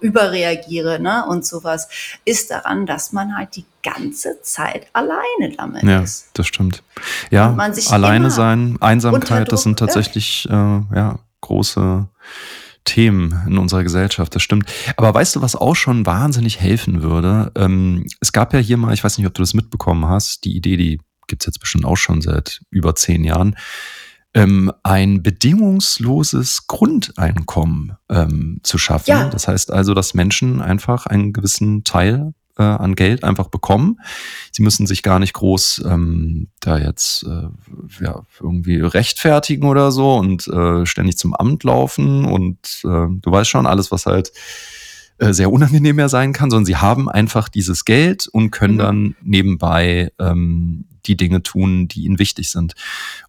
überreagiere ne, und sowas, ist daran, dass man halt die ganze Zeit alleine damit ja, ist. Ja, das stimmt. Ja, alleine sein, Einsamkeit, das sind tatsächlich äh, ja, große Themen in unserer Gesellschaft, das stimmt. Aber weißt du, was auch schon wahnsinnig helfen würde? Ähm, es gab ja hier mal, ich weiß nicht, ob du das mitbekommen hast, die Idee, die gibt's jetzt bestimmt auch schon seit über zehn Jahren, ähm, ein bedingungsloses Grundeinkommen ähm, zu schaffen. Ja. Das heißt also, dass Menschen einfach einen gewissen Teil äh, an Geld einfach bekommen. Sie müssen sich gar nicht groß ähm, da jetzt äh, ja, irgendwie rechtfertigen oder so und äh, ständig zum Amt laufen und äh, du weißt schon, alles, was halt äh, sehr unangenehm mehr sein kann, sondern sie haben einfach dieses Geld und können mhm. dann nebenbei ähm, die Dinge tun, die ihnen wichtig sind.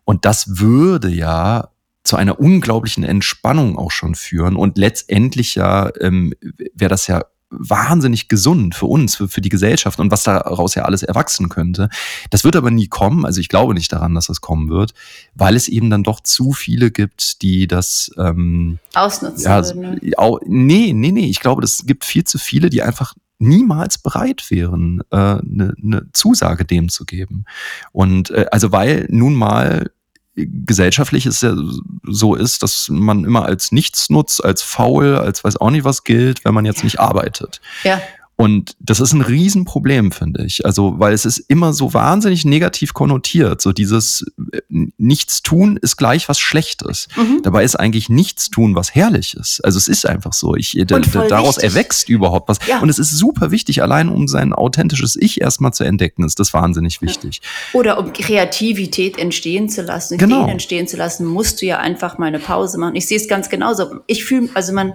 Und das würde ja zu einer unglaublichen Entspannung auch schon führen. Und letztendlich ja ähm, wäre das ja wahnsinnig gesund für uns, für, für die Gesellschaft und was daraus ja alles erwachsen könnte. Das wird aber nie kommen. Also ich glaube nicht daran, dass das kommen wird, weil es eben dann doch zu viele gibt, die das ähm, ausnutzen ja, würden. Ne? Au, nee, nee, nee. Ich glaube, es gibt viel zu viele, die einfach niemals bereit wären, eine äh, ne, ne Zusage dem zu geben. Und äh, also weil nun mal gesellschaftlich es ja so ist, dass man immer als Nichtsnutz, als faul, als weiß auch nicht was gilt, wenn man jetzt nicht arbeitet. Ja. Und das ist ein Riesenproblem, finde ich. Also, weil es ist immer so wahnsinnig negativ konnotiert. So dieses äh, Nichtstun ist gleich was Schlechtes. Mhm. Dabei ist eigentlich Nichtstun was Herrliches. Also es ist einfach so. Ich, daraus wichtig. erwächst überhaupt was. Ja. Und es ist super wichtig, allein um sein authentisches Ich erstmal zu entdecken, ist das wahnsinnig wichtig. Oder um Kreativität entstehen zu lassen, genau. Ideen entstehen zu lassen, musst du ja einfach mal eine Pause machen. Ich sehe es ganz genauso. Ich fühle, also man,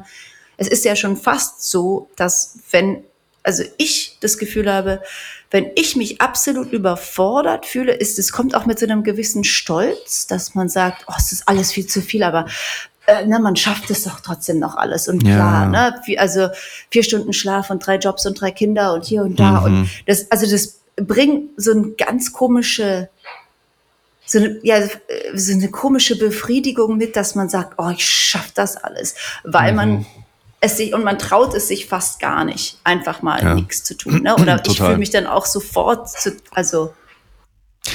es ist ja schon fast so, dass wenn also ich das Gefühl habe, wenn ich mich absolut überfordert fühle, ist es kommt auch mit so einem gewissen Stolz, dass man sagt, oh, es ist alles viel zu viel, aber äh, na, man schafft es doch trotzdem noch alles und klar, ja. ne? Wie, also vier Stunden Schlaf und drei Jobs und drei Kinder und hier und da mhm. und das, also das bringt so eine ganz komische so eine, ja, so eine komische Befriedigung mit, dass man sagt, oh, ich schaff das alles, weil mhm. man es sich und man traut es sich fast gar nicht, einfach mal ja. nichts zu tun. Ne? Oder ich *clears throat* fühle mich dann auch sofort zu, also.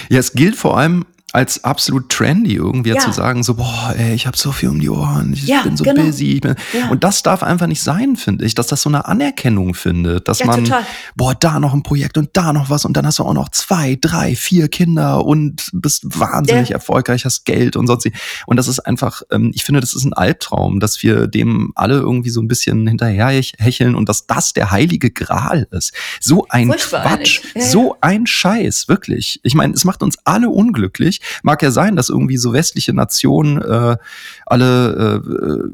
Ja, es gilt vor allem als absolut trendy irgendwie ja. zu sagen, so, boah, ey, ich habe so viel um die Ohren, ich ja, bin so genau. busy. Bin ja. Und das darf einfach nicht sein, finde ich, dass das so eine Anerkennung findet, dass man, total. boah, da noch ein Projekt und da noch was und dann hast du auch noch zwei, drei, vier Kinder und bist wahnsinnig erfolgreich, hast Geld und sonst. Und das ist einfach, ähm, ich finde, das ist ein Albtraum, dass wir dem alle irgendwie so ein bisschen hinterher hecheln und dass das der heilige Gral ist. So ein Quatsch, so ein Scheiß, wirklich. Ich meine, es macht uns alle unglücklich. Mag ja sein, dass irgendwie so westliche Nationen äh, alle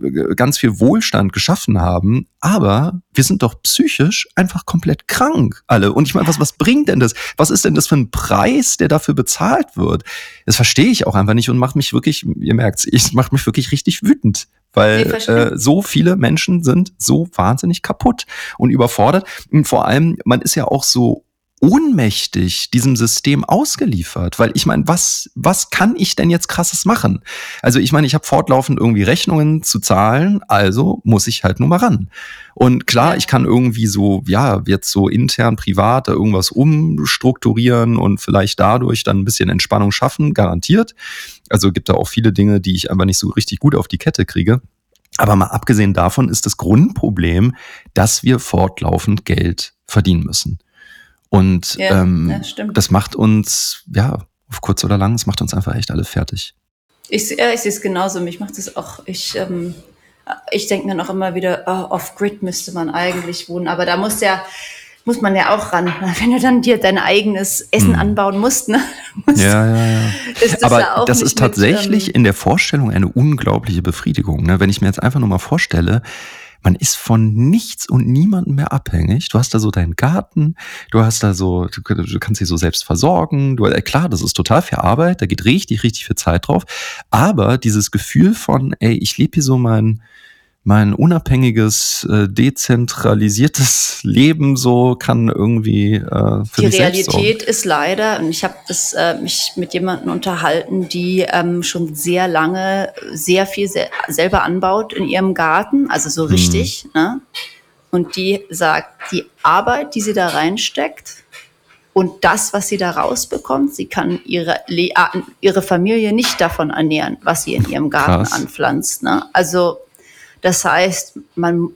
äh, ganz viel Wohlstand geschaffen haben, aber wir sind doch psychisch einfach komplett krank alle. Und ich meine, was, was bringt denn das? Was ist denn das für ein Preis, der dafür bezahlt wird? Das verstehe ich auch einfach nicht und macht mich wirklich, ihr merkt's, ich macht mich wirklich richtig wütend weil äh, so viele Menschen sind so wahnsinnig kaputt und überfordert. Und vor allem, man ist ja auch so ohnmächtig diesem System ausgeliefert, weil ich meine, was was kann ich denn jetzt krasses machen? Also ich meine, ich habe fortlaufend irgendwie Rechnungen zu zahlen, also muss ich halt nur mal ran. Und klar, ich kann irgendwie so ja, jetzt so intern privat da irgendwas umstrukturieren und vielleicht dadurch dann ein bisschen Entspannung schaffen, garantiert. Also gibt da auch viele Dinge, die ich einfach nicht so richtig gut auf die Kette kriege. Aber mal abgesehen davon ist das Grundproblem, dass wir fortlaufend Geld verdienen müssen. Und ja, ähm, ja, das macht uns, ja, auf kurz oder lang, es macht uns einfach echt alle fertig. Ich, ja, ich sehe es genauso. Mich macht es auch, ich, ähm, ich denke mir noch immer wieder, oh, off-grid müsste man eigentlich wohnen. Aber da muss ja, muss man ja auch ran. *laughs* Wenn du dann dir dein eigenes Essen hm. anbauen musst, ne? *laughs* Musst, ja, ja, ja. Ist das Aber ja das ist tatsächlich mit, ähm, in der Vorstellung eine unglaubliche Befriedigung. Ne? Wenn ich mir jetzt einfach nur mal vorstelle, man ist von nichts und niemandem mehr abhängig. Du hast da so deinen Garten, du hast da so, du, du kannst dich so selbst versorgen. Du, äh, klar, das ist total viel Arbeit, da geht richtig, richtig viel Zeit drauf. Aber dieses Gefühl von, ey, ich lebe hier so mein, mein unabhängiges, äh, dezentralisiertes *laughs* Leben so kann irgendwie äh, für Die Realität ist leider, und ich habe äh, mich mit jemandem unterhalten, die ähm, schon sehr lange sehr viel se selber anbaut in ihrem Garten, also so mhm. richtig. Mhm. Ne? Und die sagt, die Arbeit, die sie da reinsteckt, und das, was sie da rausbekommt, sie kann ihre, ihre Familie nicht davon ernähren, was sie in ihrem Garten Krass. anpflanzt. Ne? Also das heißt, man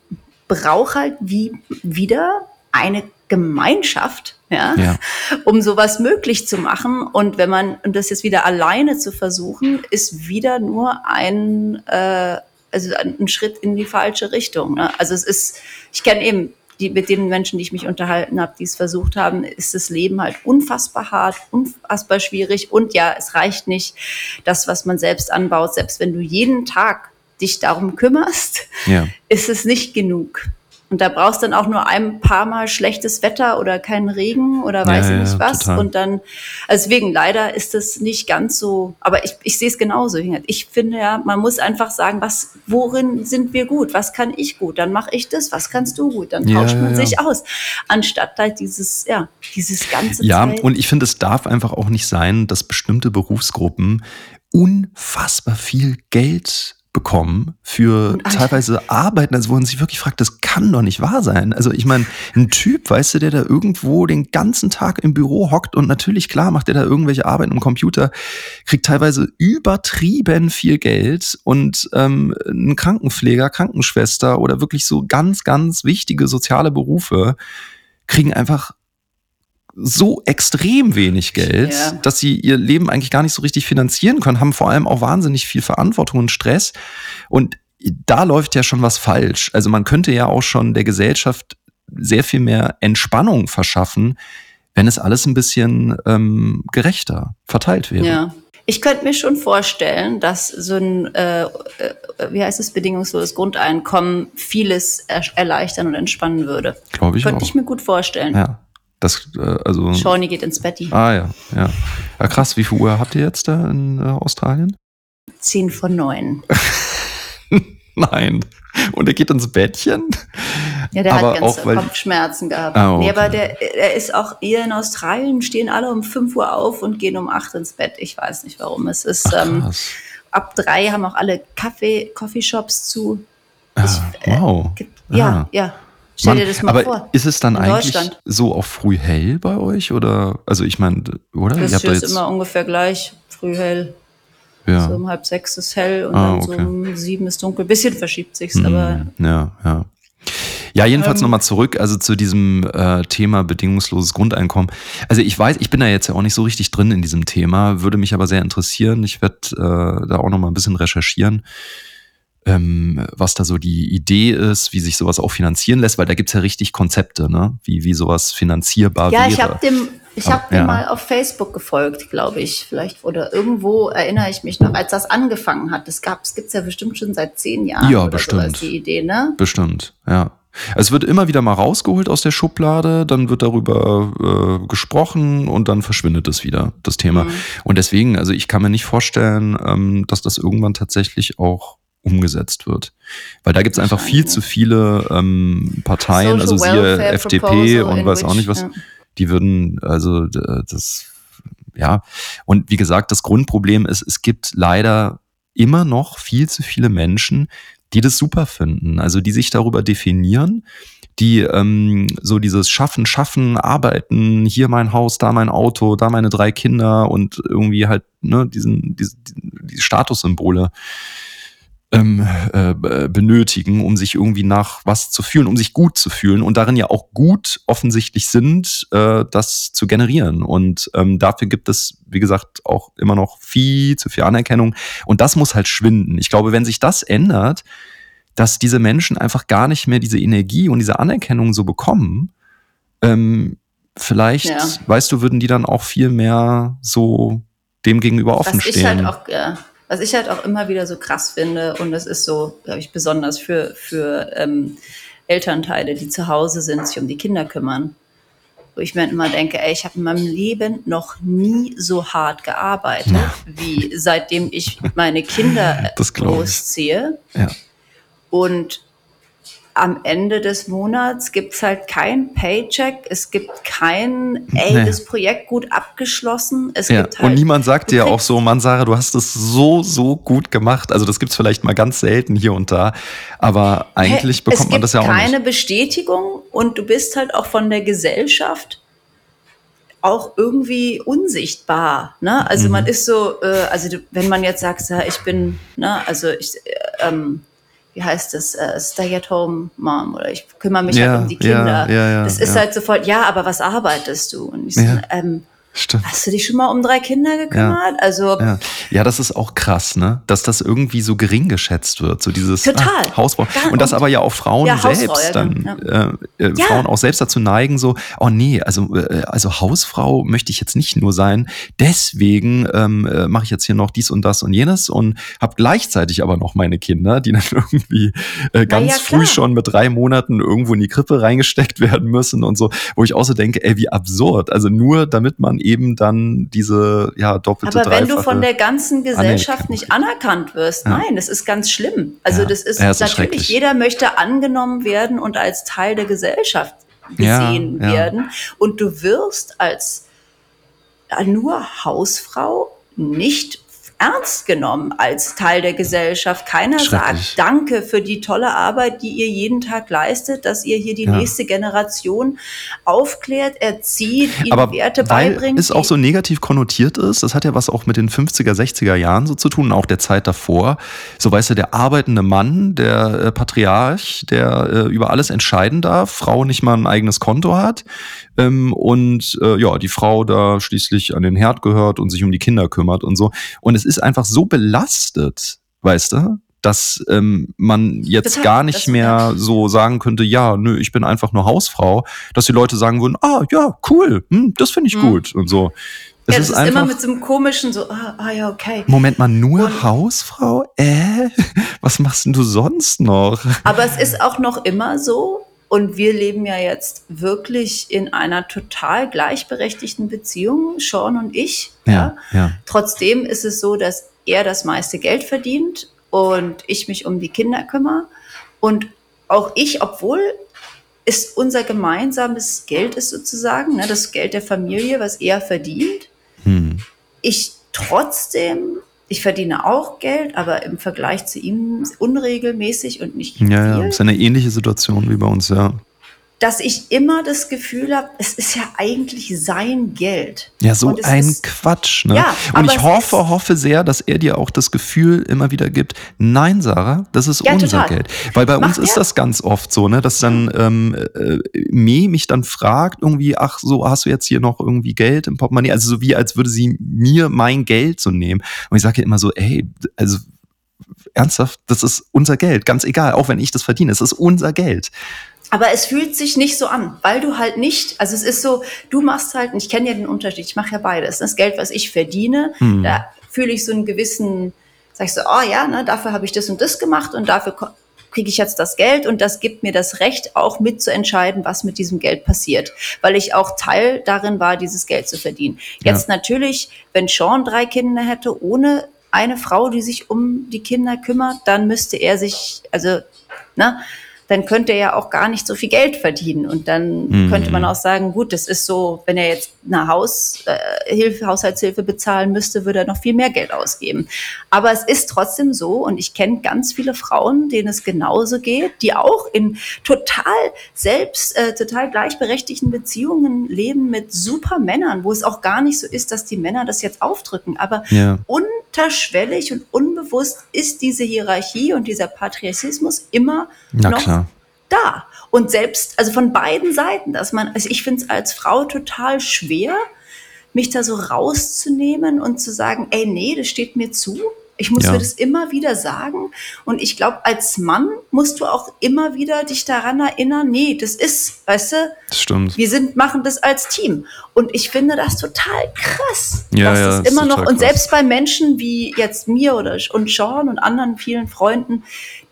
braucht halt wie wieder eine Gemeinschaft, ja, ja, um sowas möglich zu machen. Und wenn man, und das jetzt wieder alleine zu versuchen, ist wieder nur ein, äh, also ein Schritt in die falsche Richtung. Ne? Also es ist, ich kenne eben die, mit den Menschen, die ich mich unterhalten habe, die es versucht haben, ist das Leben halt unfassbar hart, unfassbar schwierig. Und ja, es reicht nicht, das, was man selbst anbaut, selbst wenn du jeden Tag dich darum kümmerst, ja. ist es nicht genug. Und da brauchst du dann auch nur ein paar Mal schlechtes Wetter oder keinen Regen oder weiß ja, ich nicht was. Total. Und dann, also deswegen leider ist es nicht ganz so, aber ich, ich sehe es genauso. Ich finde ja, man muss einfach sagen, was, worin sind wir gut? Was kann ich gut? Dann mache ich das. Was kannst du gut? Dann tauscht ja, man sich aus. Anstatt halt dieses, ja, dieses ganze Ja, Zeit. und ich finde, es darf einfach auch nicht sein, dass bestimmte Berufsgruppen unfassbar viel Geld bekommen für teilweise Arbeiten, also wo man sich wirklich fragt, das kann doch nicht wahr sein. Also ich meine, ein Typ, weißt du, der da irgendwo den ganzen Tag im Büro hockt und natürlich, klar, macht der da irgendwelche Arbeiten am Computer, kriegt teilweise übertrieben viel Geld und ähm, ein Krankenpfleger, Krankenschwester oder wirklich so ganz, ganz wichtige soziale Berufe kriegen einfach so extrem wenig Geld, ja. dass sie ihr Leben eigentlich gar nicht so richtig finanzieren können, haben vor allem auch wahnsinnig viel Verantwortung und Stress. Und da läuft ja schon was falsch. Also man könnte ja auch schon der Gesellschaft sehr viel mehr Entspannung verschaffen, wenn es alles ein bisschen ähm, gerechter verteilt wäre. Ja. Ich könnte mir schon vorstellen, dass so ein, äh, äh, wie heißt es, bedingungsloses Grundeinkommen vieles erleichtern und entspannen würde. Glaube ich Könnte auch. ich mir gut vorstellen. Ja. Das, äh, also, Shawnee geht ins Betty. Ah ja, ja. Ja, krass. Wie viel Uhr habt ihr jetzt da in äh, Australien? Zehn von neun. *laughs* Nein. Und er geht ins Bettchen? Ja, der aber hat ganz auch, Kopfschmerzen gehabt. Ah, okay. nee, aber der, der ist auch hier in Australien, stehen alle um 5 Uhr auf und gehen um 8 ins Bett. Ich weiß nicht warum. Es ist Ach, ähm, ab drei haben auch alle Kaffee, Coffeeshops zu. Ah, ich, äh, wow. Ja, ah. ja. Stell dir das mal aber vor. Ist es dann eigentlich so auch früh hell bei euch? Oder, also ich meine, oder? Das ist immer ungefähr gleich, früh hell. Ja. So um halb sechs ist hell und ah, dann okay. so um sieben ist dunkel. Bisschen verschiebt sich's, mhm. aber. Ja, ja. Ja, jedenfalls ähm, nochmal zurück, also zu diesem äh, Thema bedingungsloses Grundeinkommen. Also ich weiß, ich bin da jetzt ja auch nicht so richtig drin in diesem Thema, würde mich aber sehr interessieren. Ich werde äh, da auch nochmal ein bisschen recherchieren ähm, was da so die Idee ist, wie sich sowas auch finanzieren lässt, weil da gibt's ja richtig Konzepte, ne? wie, wie sowas finanzierbar ja, wäre. Ja, ich habe dem, ich hab ja. dem mal auf Facebook gefolgt, glaube ich, vielleicht, oder irgendwo erinnere ich mich noch, als das angefangen hat. Das gab, es gibt's ja bestimmt schon seit zehn Jahren. Ja, bestimmt. So, die Idee, ne? Bestimmt, ja. Es wird immer wieder mal rausgeholt aus der Schublade, dann wird darüber äh, gesprochen und dann verschwindet es wieder, das Thema. Mhm. Und deswegen, also ich kann mir nicht vorstellen, ähm, dass das irgendwann tatsächlich auch umgesetzt wird. Weil da gibt es einfach viel zu viele ähm, Parteien, Social also siehe FDP und weiß auch nicht was, ja. die würden, also das, ja. Und wie gesagt, das Grundproblem ist, es gibt leider immer noch viel zu viele Menschen, die das super finden, also die sich darüber definieren, die ähm, so dieses Schaffen, Schaffen, Arbeiten, hier mein Haus, da mein Auto, da meine drei Kinder und irgendwie halt ne, diesen, diese, die Statussymbole ähm, äh, benötigen, um sich irgendwie nach was zu fühlen, um sich gut zu fühlen und darin ja auch gut offensichtlich sind, äh, das zu generieren. Und ähm, dafür gibt es, wie gesagt, auch immer noch viel zu viel Anerkennung. Und das muss halt schwinden. Ich glaube, wenn sich das ändert, dass diese Menschen einfach gar nicht mehr diese Energie und diese Anerkennung so bekommen, ähm, vielleicht, ja. weißt du, würden die dann auch viel mehr so dem gegenüber offen Was stehen. Ich halt auch, ja was ich halt auch immer wieder so krass finde, und das ist so, glaube ich, besonders für, für ähm, Elternteile, die zu Hause sind, sich um die Kinder kümmern. Wo ich mir immer denke, ey, ich habe in meinem Leben noch nie so hart gearbeitet, ja. wie seitdem ich meine Kinder *laughs* großziehe. Ja. Und am Ende des Monats gibt es halt kein Paycheck, es gibt kein, ey, nee. das Projekt gut abgeschlossen. Es ja. gibt halt, und niemand sagt dir auch so, Mann, Sarah, du hast es so, so gut gemacht. Also das gibt es vielleicht mal ganz selten hier und da, aber eigentlich hey, bekommt man das ja auch nicht. Es gibt keine Bestätigung und du bist halt auch von der Gesellschaft auch irgendwie unsichtbar. Ne? Also mhm. man ist so, äh, also wenn man jetzt sagt, ja, ich bin, ne, also ich, äh, ähm, wie heißt das, äh, Stay at Home Mom oder ich kümmere mich ja, halt um die Kinder. Ja, ja, das ist halt sofort, ja, aber was arbeitest du? Und ich so, ähm, Stimmt. Hast du dich schon mal um drei Kinder gekümmert? Ja. Also ja. ja, das ist auch krass, ne? Dass das irgendwie so gering geschätzt wird, so dieses Total. Ah, Hausfrau. Und, und das aber ja auch Frauen ja, selbst dann genau. äh, äh, Frauen auch selbst dazu neigen, so, oh nee, also äh, also Hausfrau möchte ich jetzt nicht nur sein. Deswegen ähm, äh, mache ich jetzt hier noch dies und das und jenes und habe gleichzeitig aber noch meine Kinder, die dann *laughs* irgendwie äh, ganz ja, früh schon mit drei Monaten irgendwo in die Krippe reingesteckt *laughs* werden müssen und so, wo ich auch so denke, ey, wie absurd. Also nur damit man eben dann diese ja doppelte Aber wenn du von der ganzen Gesellschaft nicht anerkannt wirst, ja. nein, das ist ganz schlimm. Also ja. das ist ja, natürlich, jeder möchte angenommen werden und als Teil der Gesellschaft gesehen werden. Und du wirst als nur Hausfrau nicht ernst genommen als Teil der Gesellschaft. Keiner sagt Danke für die tolle Arbeit, die ihr jeden Tag leistet, dass ihr hier die ja. nächste Generation aufklärt, erzieht, ihnen Aber Werte weil beibringt. es auch so negativ konnotiert ist, das hat ja was auch mit den 50er, 60er Jahren so zu tun, auch der Zeit davor. So weißt du, der arbeitende Mann, der äh, Patriarch, der äh, über alles entscheiden darf, Frau nicht mal ein eigenes Konto hat ähm, und äh, ja, die Frau da schließlich an den Herd gehört und sich um die Kinder kümmert und so. Und es ist einfach so belastet, weißt du, dass ähm, man jetzt Total, gar nicht mehr so sagen könnte, ja, nö, ich bin einfach nur Hausfrau, dass die Leute sagen würden, ah, ja, cool, hm, das finde ich mhm. gut und so. Es ja, das ist, ist immer mit so einem komischen, so, ah, ah ja, okay. Moment mal, nur und, Hausfrau? Äh? *laughs* Was machst denn du sonst noch? Aber es ist auch noch immer so, und wir leben ja jetzt wirklich in einer total gleichberechtigten Beziehung, Sean und ich. Ja, ja. Trotzdem ist es so, dass er das meiste Geld verdient und ich mich um die Kinder kümmere. Und auch ich, obwohl es unser gemeinsames Geld ist sozusagen, ne, das Geld der Familie, was er verdient, hm. ich trotzdem ich verdiene auch Geld, aber im Vergleich zu ihm unregelmäßig und nicht ja, viel. Ja, ist eine ähnliche Situation wie bei uns, ja dass ich immer das Gefühl habe, es ist ja eigentlich sein Geld. Ja, so ein ist, Quatsch. Ne? Ja, und ich hoffe, hoffe sehr, dass er dir auch das Gefühl immer wieder gibt, nein, Sarah, das ist ja, unser total. Geld. Weil bei Macht uns ist er? das ganz oft so, ne, dass dann ähm, äh, Me mich dann fragt, irgendwie, ach so, hast du jetzt hier noch irgendwie Geld im Portemonnaie? Also so wie, als würde sie mir mein Geld so nehmen. Und ich sage immer so, ey, also ernsthaft, das ist unser Geld, ganz egal, auch wenn ich das verdiene, es ist unser Geld. Aber es fühlt sich nicht so an, weil du halt nicht, also es ist so, du machst halt, und ich kenne ja den Unterschied, ich mache ja beides. Das Geld, was ich verdiene, hm. da fühle ich so einen gewissen, sag ich so, oh ja, ne, dafür habe ich das und das gemacht und dafür kriege ich jetzt das Geld und das gibt mir das Recht, auch mitzuentscheiden, was mit diesem Geld passiert, weil ich auch Teil darin war, dieses Geld zu verdienen. Jetzt ja. natürlich, wenn Sean drei Kinder hätte, ohne eine Frau, die sich um die Kinder kümmert, dann müsste er sich, also, ne, dann könnte er ja auch gar nicht so viel Geld verdienen. Und dann mhm. könnte man auch sagen, gut, das ist so, wenn er jetzt eine Haushilfe, äh, Haushaltshilfe bezahlen müsste, würde er noch viel mehr Geld ausgeben. Aber es ist trotzdem so, und ich kenne ganz viele Frauen, denen es genauso geht, die auch in total selbst, äh, total gleichberechtigten Beziehungen leben mit super Männern, wo es auch gar nicht so ist, dass die Männer das jetzt aufdrücken. Aber ja. unterschwellig und unbewusst ist diese Hierarchie und dieser Patriarchismus immer Na, noch klar da. Und selbst, also von beiden Seiten, dass man, also ich finde es als Frau total schwer, mich da so rauszunehmen und zu sagen, ey, nee, das steht mir zu. Ich muss ja. mir das immer wieder sagen. Und ich glaube, als Mann musst du auch immer wieder dich daran erinnern, nee, das ist, weißt du, das stimmt. wir sind, machen das als Team. Und ich finde das total krass. Ja, dass ja, es immer noch, krass. und selbst bei Menschen wie jetzt mir oder und Sean und anderen vielen Freunden,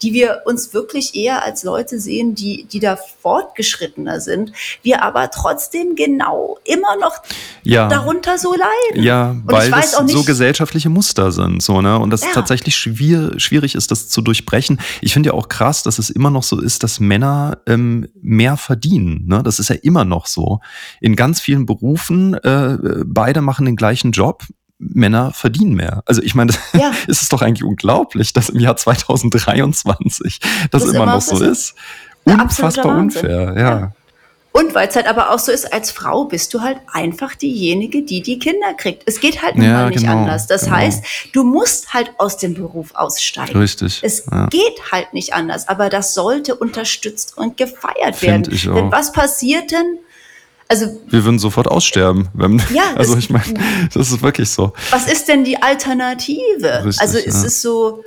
die wir uns wirklich eher als Leute sehen, die, die da fortgeschrittener sind, wir aber trotzdem genau immer noch ja. darunter so leiden. Ja, weil das so gesellschaftliche Muster sind, so, ne? Und das ja. tatsächlich schwierig, schwierig ist, das zu durchbrechen. Ich finde ja auch krass, dass es immer noch so ist, dass Männer ähm, mehr verdienen. Ne? Das ist ja immer noch so. In ganz vielen Berufen, äh, beide machen den gleichen Job, Männer verdienen mehr. Also ich meine, *laughs* ja. ist es doch eigentlich unglaublich, dass im Jahr 2023 das, das immer, noch so ist. Unfassbar unfair, ja. ja. Und weil es halt aber auch so ist, als Frau bist du halt einfach diejenige, die die Kinder kriegt. Es geht halt nun ja, mal nicht genau, anders. Das genau. heißt, du musst halt aus dem Beruf aussteigen. Richtig. Es ja. geht halt nicht anders. Aber das sollte unterstützt und gefeiert Find werden. Ich auch. Denn was passiert denn, also, wir würden sofort aussterben. Wenn, ja, *laughs* also ich meine, das ist wirklich so. Was ist denn die Alternative? Richtig, also ist ja. es so,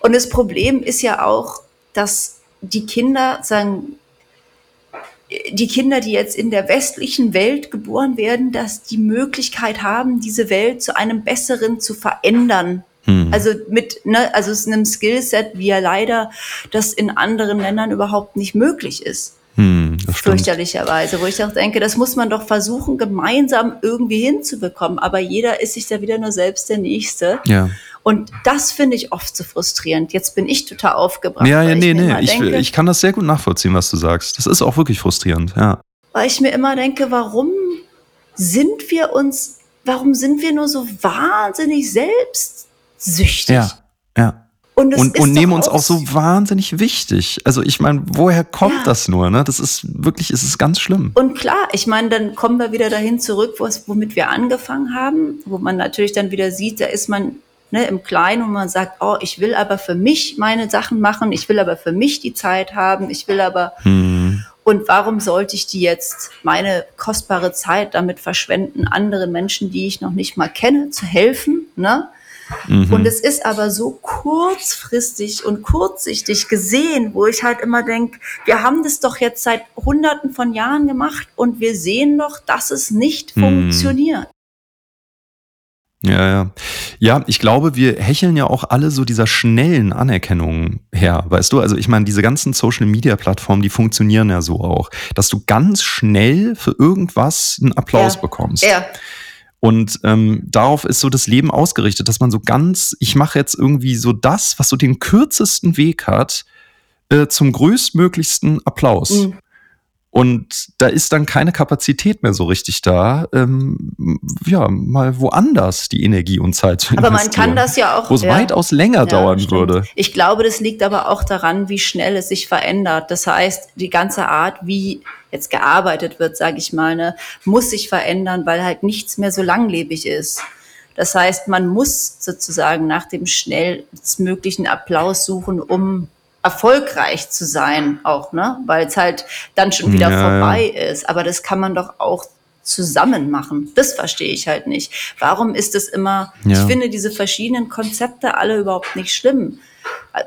und das Problem ist ja auch, dass die Kinder sagen, die Kinder, die jetzt in der westlichen Welt geboren werden, dass die Möglichkeit haben, diese Welt zu einem besseren zu verändern. Hm. Also mit, ne, also es ist einem Skillset, wie ja leider das in anderen Ländern überhaupt nicht möglich ist. Fürchterlicherweise, wo ich auch denke, das muss man doch versuchen, gemeinsam irgendwie hinzubekommen. Aber jeder ist sich da wieder nur selbst der Nächste. Ja. Und das finde ich oft so frustrierend. Jetzt bin ich total aufgebracht. Ja, ja, nee, nee. Ich, denke, ich kann das sehr gut nachvollziehen, was du sagst. Das ist auch wirklich frustrierend, ja. Weil ich mir immer denke, warum sind wir uns, warum sind wir nur so wahnsinnig selbst süchtig. Ja, ja. Und, und, und nehmen uns auch so wahnsinnig wichtig. Also ich meine, woher kommt ja. das nur? Ne? Das ist wirklich, ist es ganz schlimm. Und klar, ich meine, dann kommen wir wieder dahin zurück, womit wir angefangen haben, wo man natürlich dann wieder sieht, da ist man ne, im Kleinen und man sagt, oh, ich will aber für mich meine Sachen machen, ich will aber für mich die Zeit haben, ich will aber hm. und warum sollte ich die jetzt meine kostbare Zeit damit verschwenden, anderen Menschen, die ich noch nicht mal kenne, zu helfen, ne? Mhm. Und es ist aber so kurzfristig und kurzsichtig gesehen, wo ich halt immer denke, wir haben das doch jetzt seit Hunderten von Jahren gemacht und wir sehen doch, dass es nicht mhm. funktioniert. Ja, ja. Ja, ich glaube, wir hecheln ja auch alle so dieser schnellen Anerkennung her, weißt du? Also ich meine, diese ganzen Social-Media-Plattformen, die funktionieren ja so auch, dass du ganz schnell für irgendwas einen Applaus ja. bekommst. Ja. Und ähm, darauf ist so das Leben ausgerichtet, dass man so ganz, ich mache jetzt irgendwie so das, was so den kürzesten Weg hat, äh, zum größtmöglichsten Applaus. Mhm. Und da ist dann keine Kapazität mehr so richtig da, ähm, ja, mal woanders die Energie und Zeit zu investieren. Aber man kann das ja auch. Wo es ja, weitaus länger ja, dauern stimmt. würde. Ich glaube, das liegt aber auch daran, wie schnell es sich verändert. Das heißt, die ganze Art, wie jetzt gearbeitet wird, sage ich mal, ne, muss sich verändern, weil halt nichts mehr so langlebig ist. Das heißt, man muss sozusagen nach dem schnellstmöglichen Applaus suchen, um erfolgreich zu sein auch, ne? Weil es halt dann schon wieder ja, vorbei ist. Aber das kann man doch auch zusammen machen. Das verstehe ich halt nicht. Warum ist es immer, ja. ich finde diese verschiedenen Konzepte alle überhaupt nicht schlimm.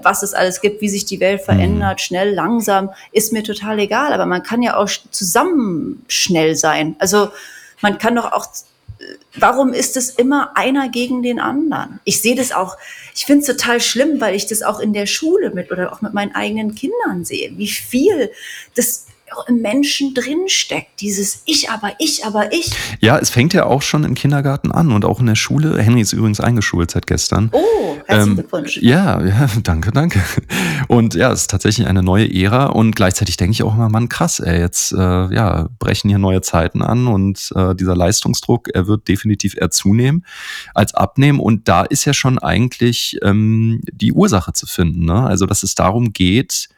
Was es alles gibt, wie sich die Welt verändert, mhm. schnell, langsam, ist mir total egal. Aber man kann ja auch zusammen schnell sein. Also man kann doch auch warum ist es immer einer gegen den anderen? Ich sehe das auch, ich finde es total schlimm, weil ich das auch in der Schule mit oder auch mit meinen eigenen Kindern sehe, wie viel das im Menschen drinsteckt, dieses Ich, aber ich, aber ich. Ja, es fängt ja auch schon im Kindergarten an und auch in der Schule. Henry ist übrigens eingeschult seit gestern. Oh, herzlichen ähm, Glückwunsch. Ja, ja, *laughs* danke, danke. Und ja, es ist tatsächlich eine neue Ära und gleichzeitig denke ich auch immer, Mann, krass, ey, jetzt äh, ja, brechen hier neue Zeiten an und äh, dieser Leistungsdruck, er wird definitiv eher zunehmen als abnehmen und da ist ja schon eigentlich ähm, die Ursache zu finden. Ne? Also, dass es darum geht,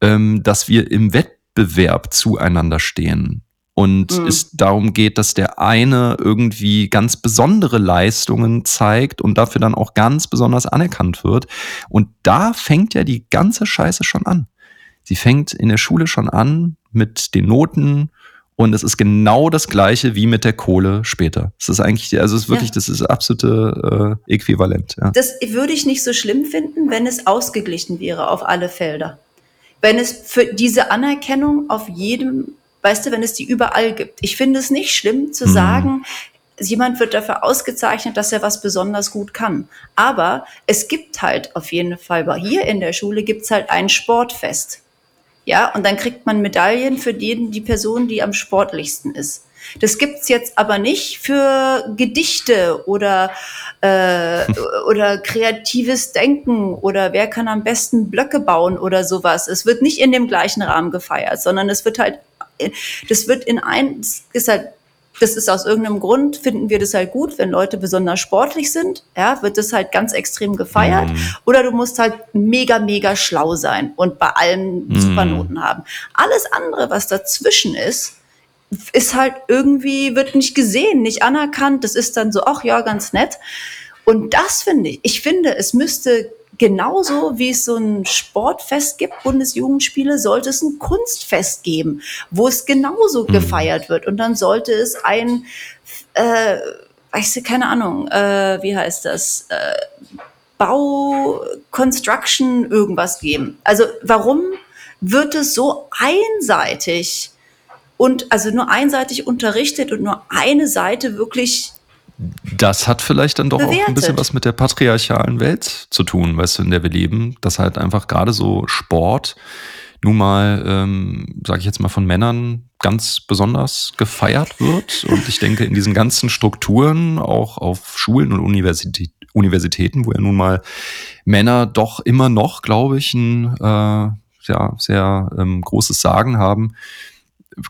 ähm, dass wir im Wettbewerb Wettbewerb zueinander stehen und mhm. es darum geht, dass der eine irgendwie ganz besondere Leistungen zeigt und dafür dann auch ganz besonders anerkannt wird. Und da fängt ja die ganze Scheiße schon an. Sie fängt in der Schule schon an mit den Noten und es ist genau das gleiche wie mit der Kohle später. Es ist eigentlich, also es ist wirklich, ja. das ist absolute äh, Äquivalent. Ja. Das würde ich nicht so schlimm finden, wenn es ausgeglichen wäre auf alle Felder wenn es für diese Anerkennung auf jedem, weißt du, wenn es die überall gibt. Ich finde es nicht schlimm zu mhm. sagen, jemand wird dafür ausgezeichnet, dass er was besonders gut kann. Aber es gibt halt auf jeden Fall, hier in der Schule gibt es halt ein Sportfest. Ja, und dann kriegt man Medaillen für jeden, die Person, die am sportlichsten ist. Das gibt's jetzt aber nicht für Gedichte oder, äh, *laughs* oder kreatives Denken oder wer kann am besten Blöcke bauen oder sowas. Es wird nicht in dem gleichen Rahmen gefeiert, sondern es wird halt, das wird in ein, das ist halt das ist aus irgendeinem Grund, finden wir das halt gut, wenn Leute besonders sportlich sind, ja, wird das halt ganz extrem gefeiert. Mhm. Oder du musst halt mega, mega schlau sein und bei allen mhm. Supernoten haben. Alles andere, was dazwischen ist, ist halt irgendwie, wird nicht gesehen, nicht anerkannt. Das ist dann so, ach ja, ganz nett. Und das finde ich, ich finde, es müsste genauso wie es so ein Sportfest gibt, Bundesjugendspiele, sollte es ein Kunstfest geben, wo es genauso mhm. gefeiert wird. Und dann sollte es ein, äh, weißt du, keine Ahnung, äh, wie heißt das? Äh, Bau, Construction, irgendwas geben. Also warum wird es so einseitig und also nur einseitig unterrichtet und nur eine Seite wirklich das hat vielleicht dann doch bewertet. auch ein bisschen was mit der patriarchalen Welt zu tun, weißt du, in der wir leben, dass halt einfach gerade so Sport nun mal, ähm, sage ich jetzt mal, von Männern ganz besonders gefeiert wird. Und ich denke, in diesen ganzen Strukturen, auch auf Schulen und Universität, Universitäten, wo ja nun mal Männer doch immer noch, glaube ich, ein äh, ja, sehr ähm, großes Sagen haben,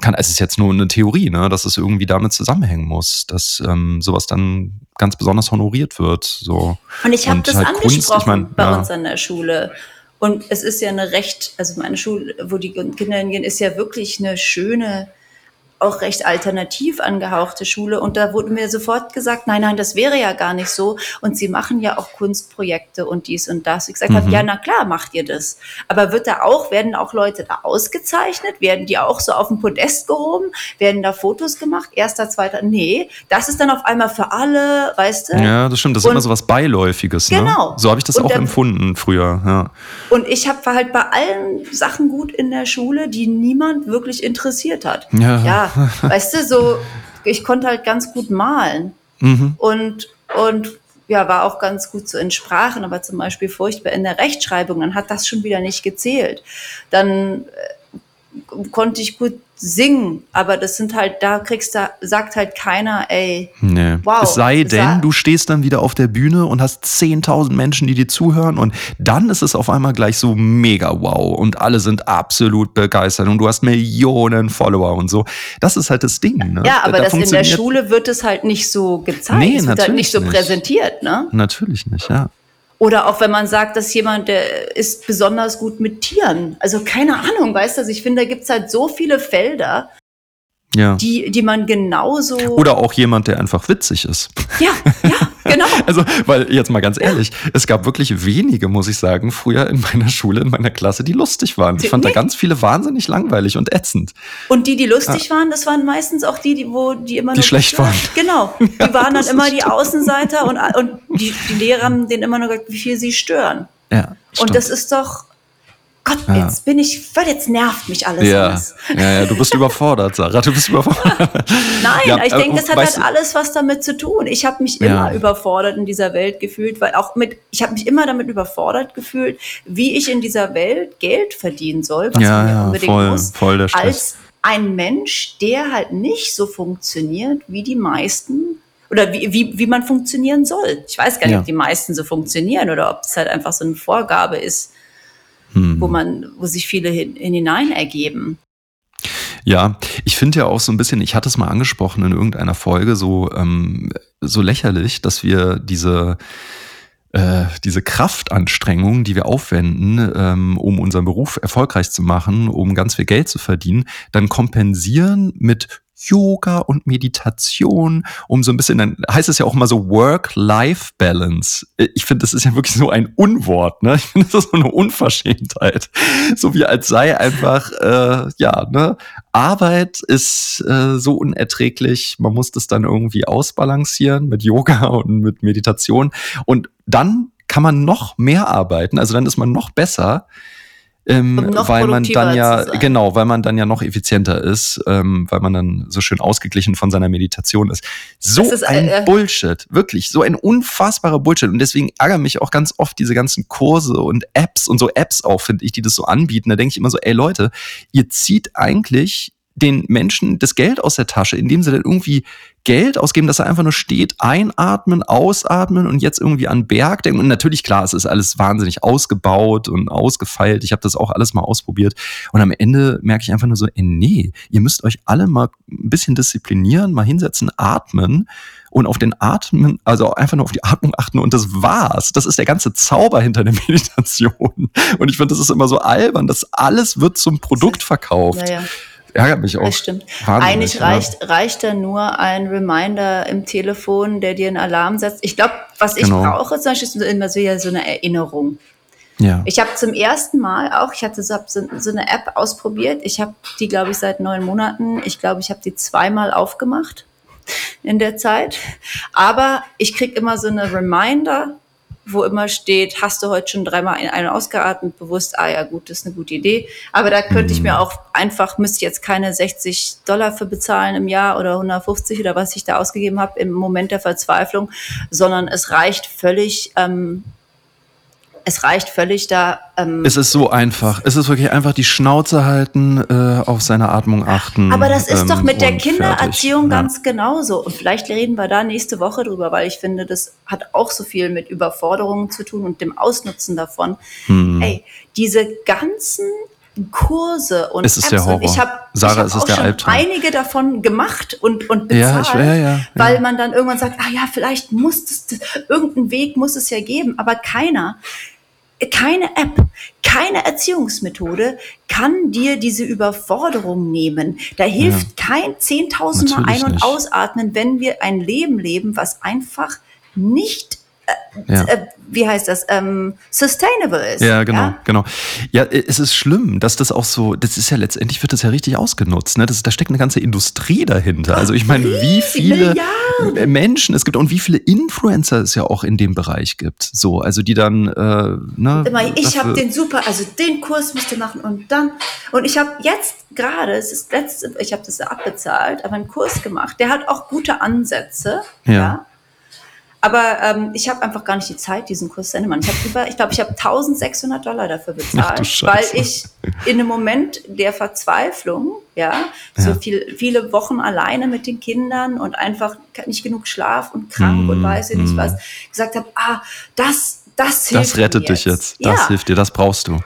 kann, es ist jetzt nur eine Theorie, ne, dass es irgendwie damit zusammenhängen muss, dass ähm, sowas dann ganz besonders honoriert wird. So. Und ich habe das halt angesprochen Kunst, ich mein, bei ja. uns an der Schule. Und es ist ja eine recht, also meine Schule, wo die Kinder hingehen, ist ja wirklich eine schöne auch recht alternativ angehauchte Schule. Und da wurde mir sofort gesagt, nein, nein, das wäre ja gar nicht so. Und sie machen ja auch Kunstprojekte und dies und das. Ich gesagt mhm. habe, ja, na klar, macht ihr das. Aber wird da auch, werden auch Leute da ausgezeichnet? Werden die auch so auf den Podest gehoben? Werden da Fotos gemacht? Erster, zweiter? Nee, das ist dann auf einmal für alle, weißt du? Ja, das stimmt. Das ist und, immer so was Beiläufiges. Ne? Genau. So habe ich das und auch dann, empfunden früher. Ja. Und ich habe halt bei allen Sachen gut in der Schule, die niemand wirklich interessiert hat. Ja. ja *laughs* weißt du, so, ich konnte halt ganz gut malen. Mhm. Und, und ja, war auch ganz gut so in Sprachen, aber zum Beispiel furchtbar in der Rechtschreibung, dann hat das schon wieder nicht gezählt. Dann äh, konnte ich gut singen, aber das sind halt, da kriegst du, sagt halt keiner, ey, nee. wow. Es sei denn, du stehst dann wieder auf der Bühne und hast 10.000 Menschen, die dir zuhören und dann ist es auf einmal gleich so mega wow und alle sind absolut begeistert und du hast Millionen Follower und so. Das ist halt das Ding. Ne? Ja, aber da, das in der Schule wird es halt nicht so gezeigt, nee, es wird halt nicht so nicht. präsentiert, ne? Natürlich nicht, ja. Oder auch wenn man sagt, dass jemand, der ist besonders gut mit Tieren. Also keine Ahnung, weißt du, also ich finde, da gibt es halt so viele Felder, ja. die, die man genauso. Oder auch jemand, der einfach witzig ist. Ja, ja, genau. *laughs* also, weil jetzt mal ganz ehrlich, ja. es gab wirklich wenige, muss ich sagen, früher in meiner Schule, in meiner Klasse, die lustig waren. Ich fand nee. da ganz viele wahnsinnig langweilig und ätzend. Und die, die lustig ja. waren, das waren meistens auch die, die, wo die immer die nur. schlecht waren. *laughs* Genau. *laughs* Die waren dann immer die Außenseiter und, und die, die Lehrer haben denen immer nur gesagt, wie viel sie stören. Ja. Und das ist doch, Gott, ja. jetzt bin ich, jetzt nervt mich alles. Ja, ja, ja, du bist *laughs* überfordert, Sarah, du bist überfordert. Nein, ja, ich denke, das hat halt alles was damit zu tun. Ich habe mich immer überfordert in dieser Welt gefühlt, weil auch mit, ich habe mich immer damit überfordert gefühlt, wie ich in dieser Welt Geld verdienen soll, was ja, man ja unbedingt voll, muss, voll der Stress. als ein Mensch, der halt nicht so funktioniert wie die meisten oder wie, wie, wie man funktionieren soll. Ich weiß gar nicht, ob die meisten so funktionieren oder ob es halt einfach so eine Vorgabe ist hm. wo man, wo sich viele hin, hinein ergeben. Ja, ich finde ja auch so ein bisschen, ich hatte es mal angesprochen in irgendeiner Folge, so, ähm, so lächerlich, dass wir diese, äh, diese Kraftanstrengung, die wir aufwenden, ähm, um unseren Beruf erfolgreich zu machen, um ganz viel Geld zu verdienen, dann kompensieren mit Yoga und Meditation, um so ein bisschen, dann heißt es ja auch immer so Work-Life-Balance. Ich finde, das ist ja wirklich so ein Unwort, ne? Ich finde, das ist so eine Unverschämtheit. *laughs* So wie als sei einfach, äh, ja, ne? Arbeit ist äh, so unerträglich, man muss das dann irgendwie ausbalancieren mit Yoga *laughs* und mit Meditation. Und dann kann man noch mehr arbeiten, also dann ist man noch besser ähm, weil man dann ja genau, weil man dann ja noch effizienter ist, ähm, weil man dann so schön ausgeglichen von seiner Meditation ist. So ist, ein äh, Bullshit, wirklich, so ein unfassbarer Bullshit und deswegen ärgern mich auch ganz oft diese ganzen Kurse und Apps und so Apps auch finde ich, die das so anbieten. Da denke ich immer so, ey Leute, ihr zieht eigentlich den Menschen das Geld aus der Tasche, indem sie dann irgendwie Geld ausgeben, dass er einfach nur steht, einatmen, ausatmen und jetzt irgendwie an Berg denken. Und natürlich, klar, es ist alles wahnsinnig ausgebaut und ausgefeilt. Ich habe das auch alles mal ausprobiert. Und am Ende merke ich einfach nur so, ey, nee, ihr müsst euch alle mal ein bisschen disziplinieren, mal hinsetzen, atmen und auf den Atmen, also einfach nur auf die Atmung achten und das war's. Das ist der ganze Zauber hinter der *laughs* Meditation. Und ich finde, das ist immer so albern, dass alles wird zum Produkt verkauft. Ja, ja ärgert mich auch. Das stimmt. Eigentlich reicht, reicht da nur ein Reminder im Telefon, der dir einen Alarm setzt. Ich glaube, was ich genau. brauche zum Beispiel, ist immer so, eine Erinnerung. Ja. Ich habe zum ersten Mal auch, ich hatte so, so eine App ausprobiert. Ich habe die, glaube ich, seit neun Monaten. Ich glaube, ich habe die zweimal aufgemacht in der Zeit. Aber ich kriege immer so eine Reminder, wo immer steht, hast du heute schon dreimal einen ausgeatmet, bewusst, ah ja gut, das ist eine gute Idee. Aber da könnte ich mir mhm. auch einfach, müsste ich jetzt keine 60 Dollar für bezahlen im Jahr oder 150 oder was ich da ausgegeben habe im Moment der Verzweiflung, sondern es reicht völlig, ähm, es reicht völlig da. Ähm, es ist so einfach. Es ist wirklich einfach die Schnauze halten, äh, auf seine Atmung achten. Aber das ist ähm, doch mit der Kindererziehung ja. ganz genauso. Und vielleicht reden wir da nächste Woche drüber, weil ich finde, das hat auch so viel mit Überforderungen zu tun und dem Ausnutzen davon. Hm. Ey, diese ganzen Kurse und es ist Apps. Der Horror. Und ich habe Sarah, es ist der schon Albtraum. einige davon gemacht und, und Ja, bezahlt, ich- ja, ja, ja. weil man dann irgendwann sagt, ah ja, vielleicht muss es, irgendeinen Weg muss es ja geben, aber keiner, keine App, keine Erziehungsmethode kann dir diese Überforderung nehmen. Da hilft kein zehntausendmal ein- und nicht. ausatmen, wenn wir ein Leben leben, was einfach nicht, Ja. äh, wie heißt das, ähm, sustainable ist. Ja, genau, genau. Ja, äh, es ist schlimm, dass das auch so, das ist ja letztendlich wird das ja richtig ausgenutzt. Ne? Das, da steckt eine ganze Industrie dahinter. Also ich meine, wie viele Milliarden. Menschen es gibt und wie viele Influencer es ja auch in dem Bereich gibt. So, also die dann, äh, ne? Immer, ich habe den super, also den Kurs müsst ihr machen und dann und ich habe jetzt gerade, es ist letzte, ich habe das ja abbezahlt, aber einen Kurs gemacht. Der hat auch gute Ansätze, Ja. ja. Aber ähm, ich habe einfach gar nicht die Zeit, diesen Kurs zu Ende machen. Ich habe über, ich glaube, ich habe 1600 Dollar dafür Ach bezahlt, weil Scheiße. ich in einem Moment der Verzweiflung, ja, so Ja. viel, viele Wochen alleine mit den Kindern und einfach nicht genug Schlaf und krank und Mm, weiß ich nicht mm. was, gesagt habe, ah, das, das hilft Das rettet mir dich jetzt. Das ja. hilft dir, das brauchst du.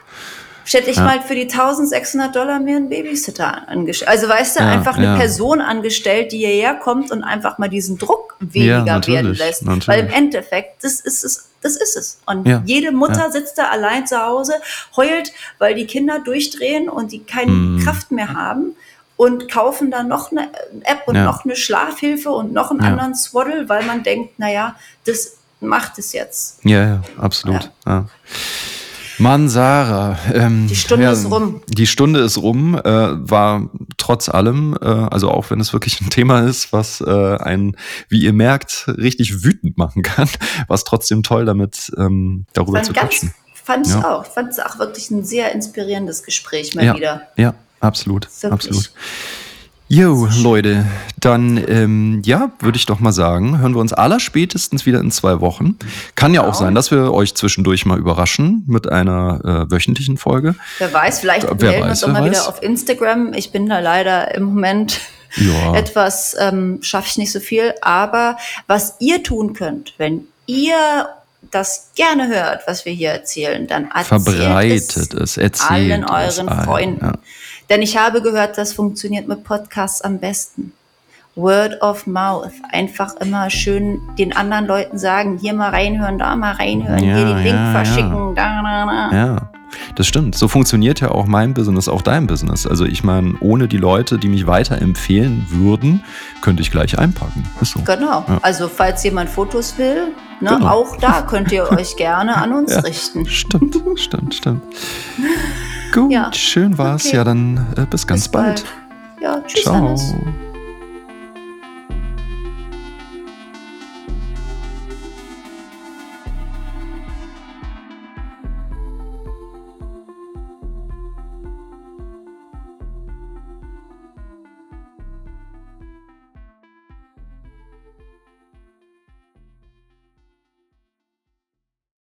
Hätte ich Ja. mal für die 1600 Dollar mir einen Babysitter angestellt. Also weißt du, Ja, einfach eine ja. Person angestellt, die hierher kommt und einfach mal diesen Druck weniger werden lässt. natürlich. Weil im Endeffekt, das ist es. Das ist es. Und jede Mutter sitzt da allein zu Hause, heult, weil die Kinder durchdrehen und die keine Mm. Kraft mehr haben und kaufen dann noch eine App und noch eine Schlafhilfe und noch einen anderen Swaddle, weil man denkt, naja, das macht es jetzt. Ja, ja, absolut. Ja. Mann, Sarah. Ähm, Die Stunde ja, ist rum. Die Stunde ist rum, äh, war trotz allem, äh, also auch wenn es wirklich ein Thema ist, was äh, einen, wie ihr merkt, richtig wütend machen kann, *laughs* war es trotzdem toll, damit ähm, darüber zu quatschen. fand ich Ja. auch. Fand es auch wirklich ein sehr inspirierendes Gespräch mal Ja, wieder. ja, absolut, Wirklich. absolut. Jo, Leute, dann ähm, ja, würde ich doch mal sagen, hören wir uns allerspätestens wieder in zwei Wochen. Kann ja auch Genau. sein, dass wir euch zwischendurch mal überraschen mit einer äh, wöchentlichen Folge. Wer weiß, vielleicht Wer melden wir uns auch wer mal weiß. wieder auf Instagram. Ich bin da leider im Moment *laughs* Ja. etwas, ähm, schaffe ich nicht so viel. Aber was ihr tun könnt, wenn ihr das gerne hört, was wir hier erzählen, dann erzählt Verbreitet es, erzählt allen es euren allen, Freunden. ja. Denn ich habe gehört, das funktioniert mit Podcasts am besten. Word of Mouth. Einfach immer schön den anderen Leuten sagen, hier mal reinhören, da mal reinhören, Ja, hier den Link ja, verschicken, da, da, da. Ja, das stimmt. So funktioniert ja auch mein Business, auch dein Business. Also ich meine, ohne die Leute, die mich weiterempfehlen würden, könnte ich gleich einpacken. So. Genau. Ja. Also falls jemand Fotos will, ne, Genau. auch da könnt ihr *laughs* euch gerne an uns Ja. richten. Stimmt, stimmt, stimmt. *laughs* Gut, Ja. schön war's. Okay. Ja, dann äh, bis ganz Bis bald. Ja, tschüss. Ciao.